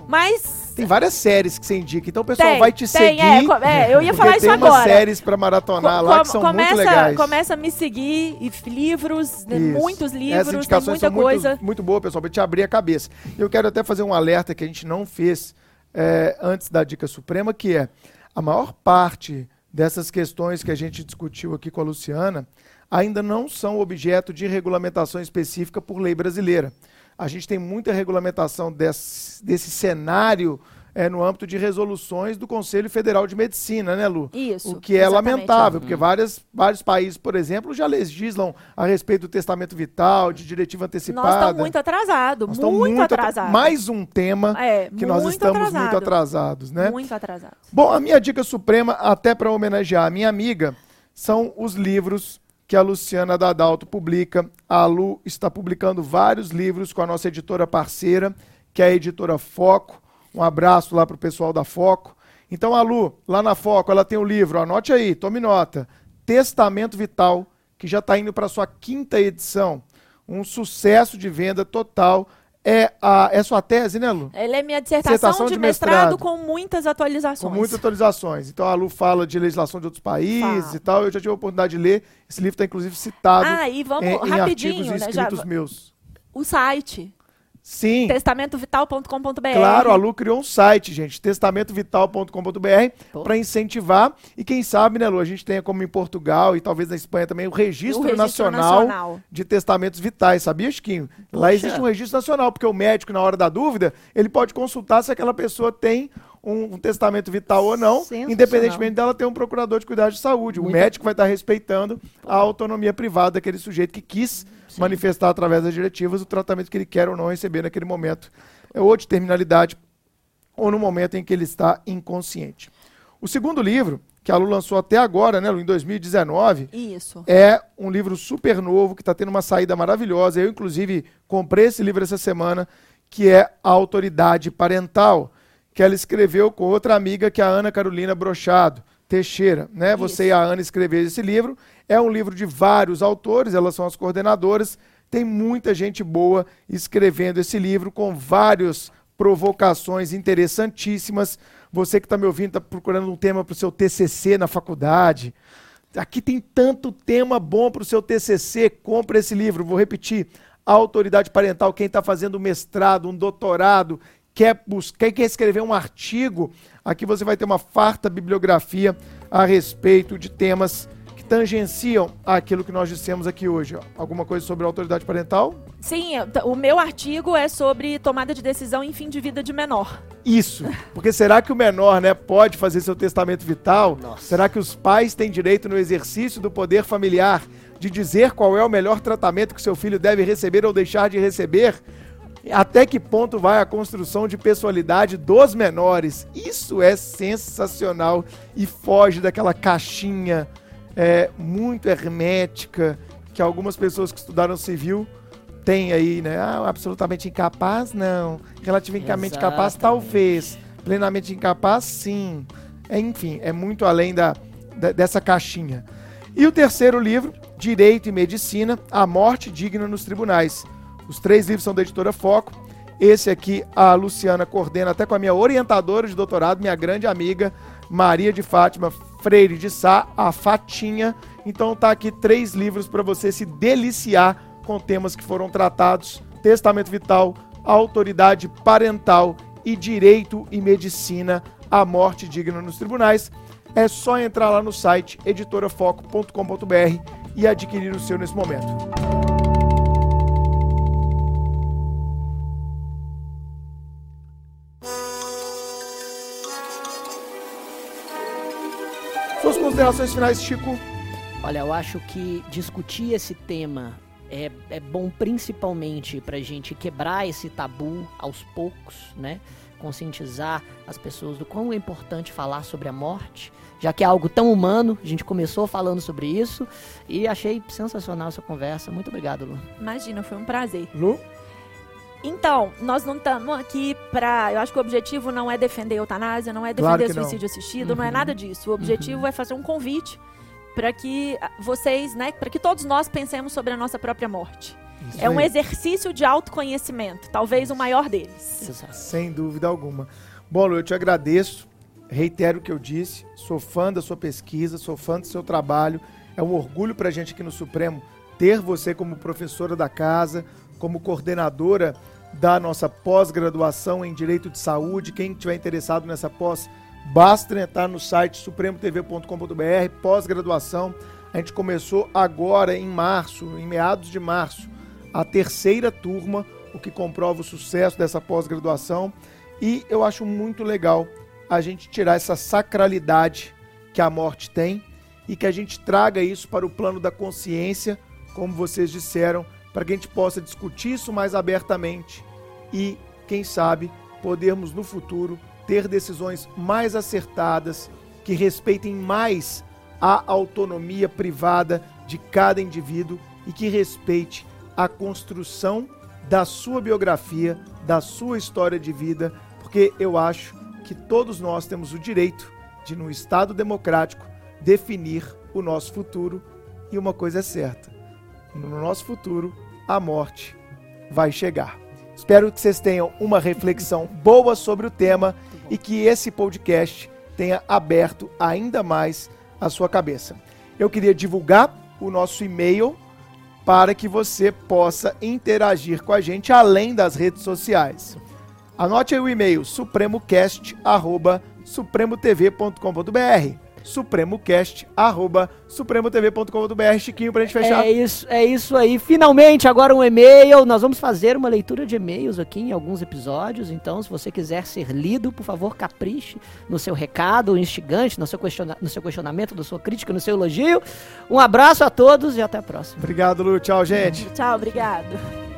Mas...
Tem várias séries que você indica, então o pessoal tem, vai te tem, seguir.
É, é, eu ia falar isso
tem
agora.
Tem séries pra maratonar com, lá que são
começa,
muito legais.
Começa a me seguir, e livros, né, muitos livros, Essas indicações tem muita
são Muito, muito boa, pessoal, pra te abrir a cabeça. Eu quero até fazer um alerta que a gente não fez é, antes da Dica Suprema, que é a maior parte dessas questões que a gente discutiu aqui com a Luciana, ainda não são objeto de regulamentação específica por lei brasileira. A gente tem muita regulamentação desse, desse cenário é, no âmbito de resoluções do Conselho Federal de Medicina, né, Lu?
Isso.
O que é lamentável, porque várias, vários países, por exemplo, já legislam a respeito do testamento vital, de diretiva antecipada. Nós
estamos muito atrasados, muito, muito atrasados.
Mais um tema é, que nós estamos atrasado. muito atrasados, né?
Muito atrasados.
Bom, a minha dica suprema, até para homenagear a minha amiga, são os livros que a Luciana Dadalto publica. A Lu está publicando vários livros com a nossa editora parceira, que é a editora Foco. Um abraço lá para o pessoal da Foco. Então, a Lu, lá na Foco, ela tem o um livro, anote aí, tome nota. Testamento Vital, que já está indo para sua quinta edição. Um sucesso de venda total é, a, é sua tese, né, Lu?
Ela é minha dissertação, dissertação de, de mestrado, mestrado, com muitas atualizações.
Com muitas atualizações. Então a Lu fala de legislação de outros países fala. e tal. Eu já tive a oportunidade de ler. Esse livro está inclusive citado
ah, e vamos, em, em artigos
né, escritos
já,
meus.
O site.
Sim.
Testamentovital.com.br.
Claro, a Lu criou um site, gente, testamentovital.com.br, para incentivar. E quem sabe, né, Lu, a gente tenha como em Portugal e talvez na Espanha também o Registro,
O Registro
Nacional,
Nacional.
de Testamentos Vitais, sabia, Chiquinho? Lá
Poxa.
existe um registro nacional, porque o médico, na hora da dúvida, ele pode consultar se aquela pessoa tem um, um testamento vital ou não, independentemente dela ter um procurador de cuidados de saúde. O
Muito-
médico vai estar respeitando a autonomia privada daquele sujeito que quis
Sim.
manifestar através das diretivas o tratamento que ele quer ou não receber naquele momento, é ou de terminalidade, ou no momento em que ele está inconsciente. O segundo livro, que a Lu lançou até agora, né, Lu, em 2019,
Isso.
é um livro super novo, que está tendo uma saída maravilhosa. Eu, inclusive, comprei esse livro essa semana, que é A Autoridade Parental, que ela escreveu com outra amiga, que é a Ana Carolina Brochado Teixeira. Né? Você
Isso.
e a Ana escreveram esse livro. É um livro de vários autores, elas são as coordenadoras. Tem muita gente boa escrevendo esse livro, com várias provocações interessantíssimas. Você que está me ouvindo, está procurando um tema para o seu TCC na faculdade. Aqui tem tanto tema bom para o seu TCC. Compre esse livro. Vou repetir. Autoridade Parental. Quem está fazendo um mestrado, um doutorado, quer buscar, quer escrever um artigo, aqui você vai ter uma farta bibliografia a respeito de temas que tangenciam aquilo que nós dissemos aqui hoje. Alguma coisa sobre a autoridade parental?
Sim, o meu artigo é sobre tomada de decisão em fim de vida de menor.
Isso. Porque será que o menor, né, pode fazer seu testamento vital?
Nossa.
Será que os pais têm direito no exercício do poder familiar de dizer qual é o melhor tratamento que seu filho deve receber ou deixar de receber? Até que ponto vai a construção de pessoalidade dos menores? Isso é sensacional e foge daquela caixinha é, muito hermética que algumas pessoas que estudaram civil têm aí, né? Ah, absolutamente incapaz, não. Relativamente capaz,
Exatamente.
talvez. Plenamente incapaz, sim. É, enfim, é muito além da, da- dessa caixinha. E o terceiro livro, Direito e Medicina, A Morte Digna nos Tribunais. Os três livros são da editora Foco. Esse aqui a Luciana coordena até com a minha orientadora de doutorado, minha grande amiga Maria de Fátima Freire de Sá, a Fatinha. Então tá aqui três livros para você se deliciar com temas que foram tratados: testamento vital, autoridade parental e direito e medicina, a morte digna nos tribunais. É só entrar lá no site editorafoco.com.br e adquirir o seu nesse momento. Considerações finais, Chico?
Olha, eu acho que discutir esse tema é, é bom principalmente pra gente quebrar esse tabu aos poucos, né? Conscientizar as pessoas do quão é importante falar sobre a morte, já que é algo tão humano. A gente começou falando sobre isso e achei sensacional essa conversa. Muito obrigado, Lu.
Imagina, foi um prazer.
Lu?
Então, nós não estamos aqui pra. Eu acho que o objetivo não é defender eutanásia, não é defender
Claro que não.
suicídio assistido, não é
Uhum.
nada disso. O objetivo é fazer um convite para que ah, vocês, né, para que todos nós pensemos sobre a nossa própria morte.
Isso
É um
aí.
exercício de autoconhecimento, talvez o maior deles.
Sem dúvida alguma. Bom, Lu, eu te agradeço. Reitero o que eu disse. Sou fã da sua pesquisa, sou fã do seu trabalho. É um orgulho para a gente aqui no Supremo ter você como professora da casa, como coordenadora da nossa pós-graduação em Direito de Saúde. Quem estiver interessado nessa pós, basta entrar no site supremotv.com.br, pós-graduação. A gente começou agora em março, em meados de março, a terceira turma, o que comprova o sucesso dessa pós-graduação. E eu acho muito legal a gente tirar essa sacralidade que a morte tem e que a gente traga isso para o plano da consciência, como vocês disseram, para que a gente possa discutir isso mais abertamente e, quem sabe, podermos no futuro ter decisões mais acertadas que respeitem mais a autonomia privada de cada indivíduo e que respeite a construção da sua biografia, da sua história de vida, porque eu acho que todos nós temos o direito de, num Estado democrático, definir o nosso futuro. E uma coisa é certa: no nosso futuro, a morte vai chegar. Espero que vocês tenham uma reflexão boa sobre o tema e que esse podcast tenha aberto ainda mais a sua cabeça. Eu queria divulgar o nosso e-mail para que você possa interagir com a gente além das redes sociais. Anote aí o e-mail supremocast@supremotv.com.br supremocast, arroba supremotv.com.br. Chiquinho, pra gente fechar.
É isso, é isso aí. Finalmente, agora um e-mail. Nós vamos fazer uma leitura de e-mails aqui em alguns episódios. Então, se você quiser ser lido, por favor, capriche no seu recado instigante, no seu, questiona no seu questionamento, na sua crítica, no seu elogio. Um abraço a todos e até a próxima.
Obrigado, Lu. Tchau, gente.
Tchau, obrigado.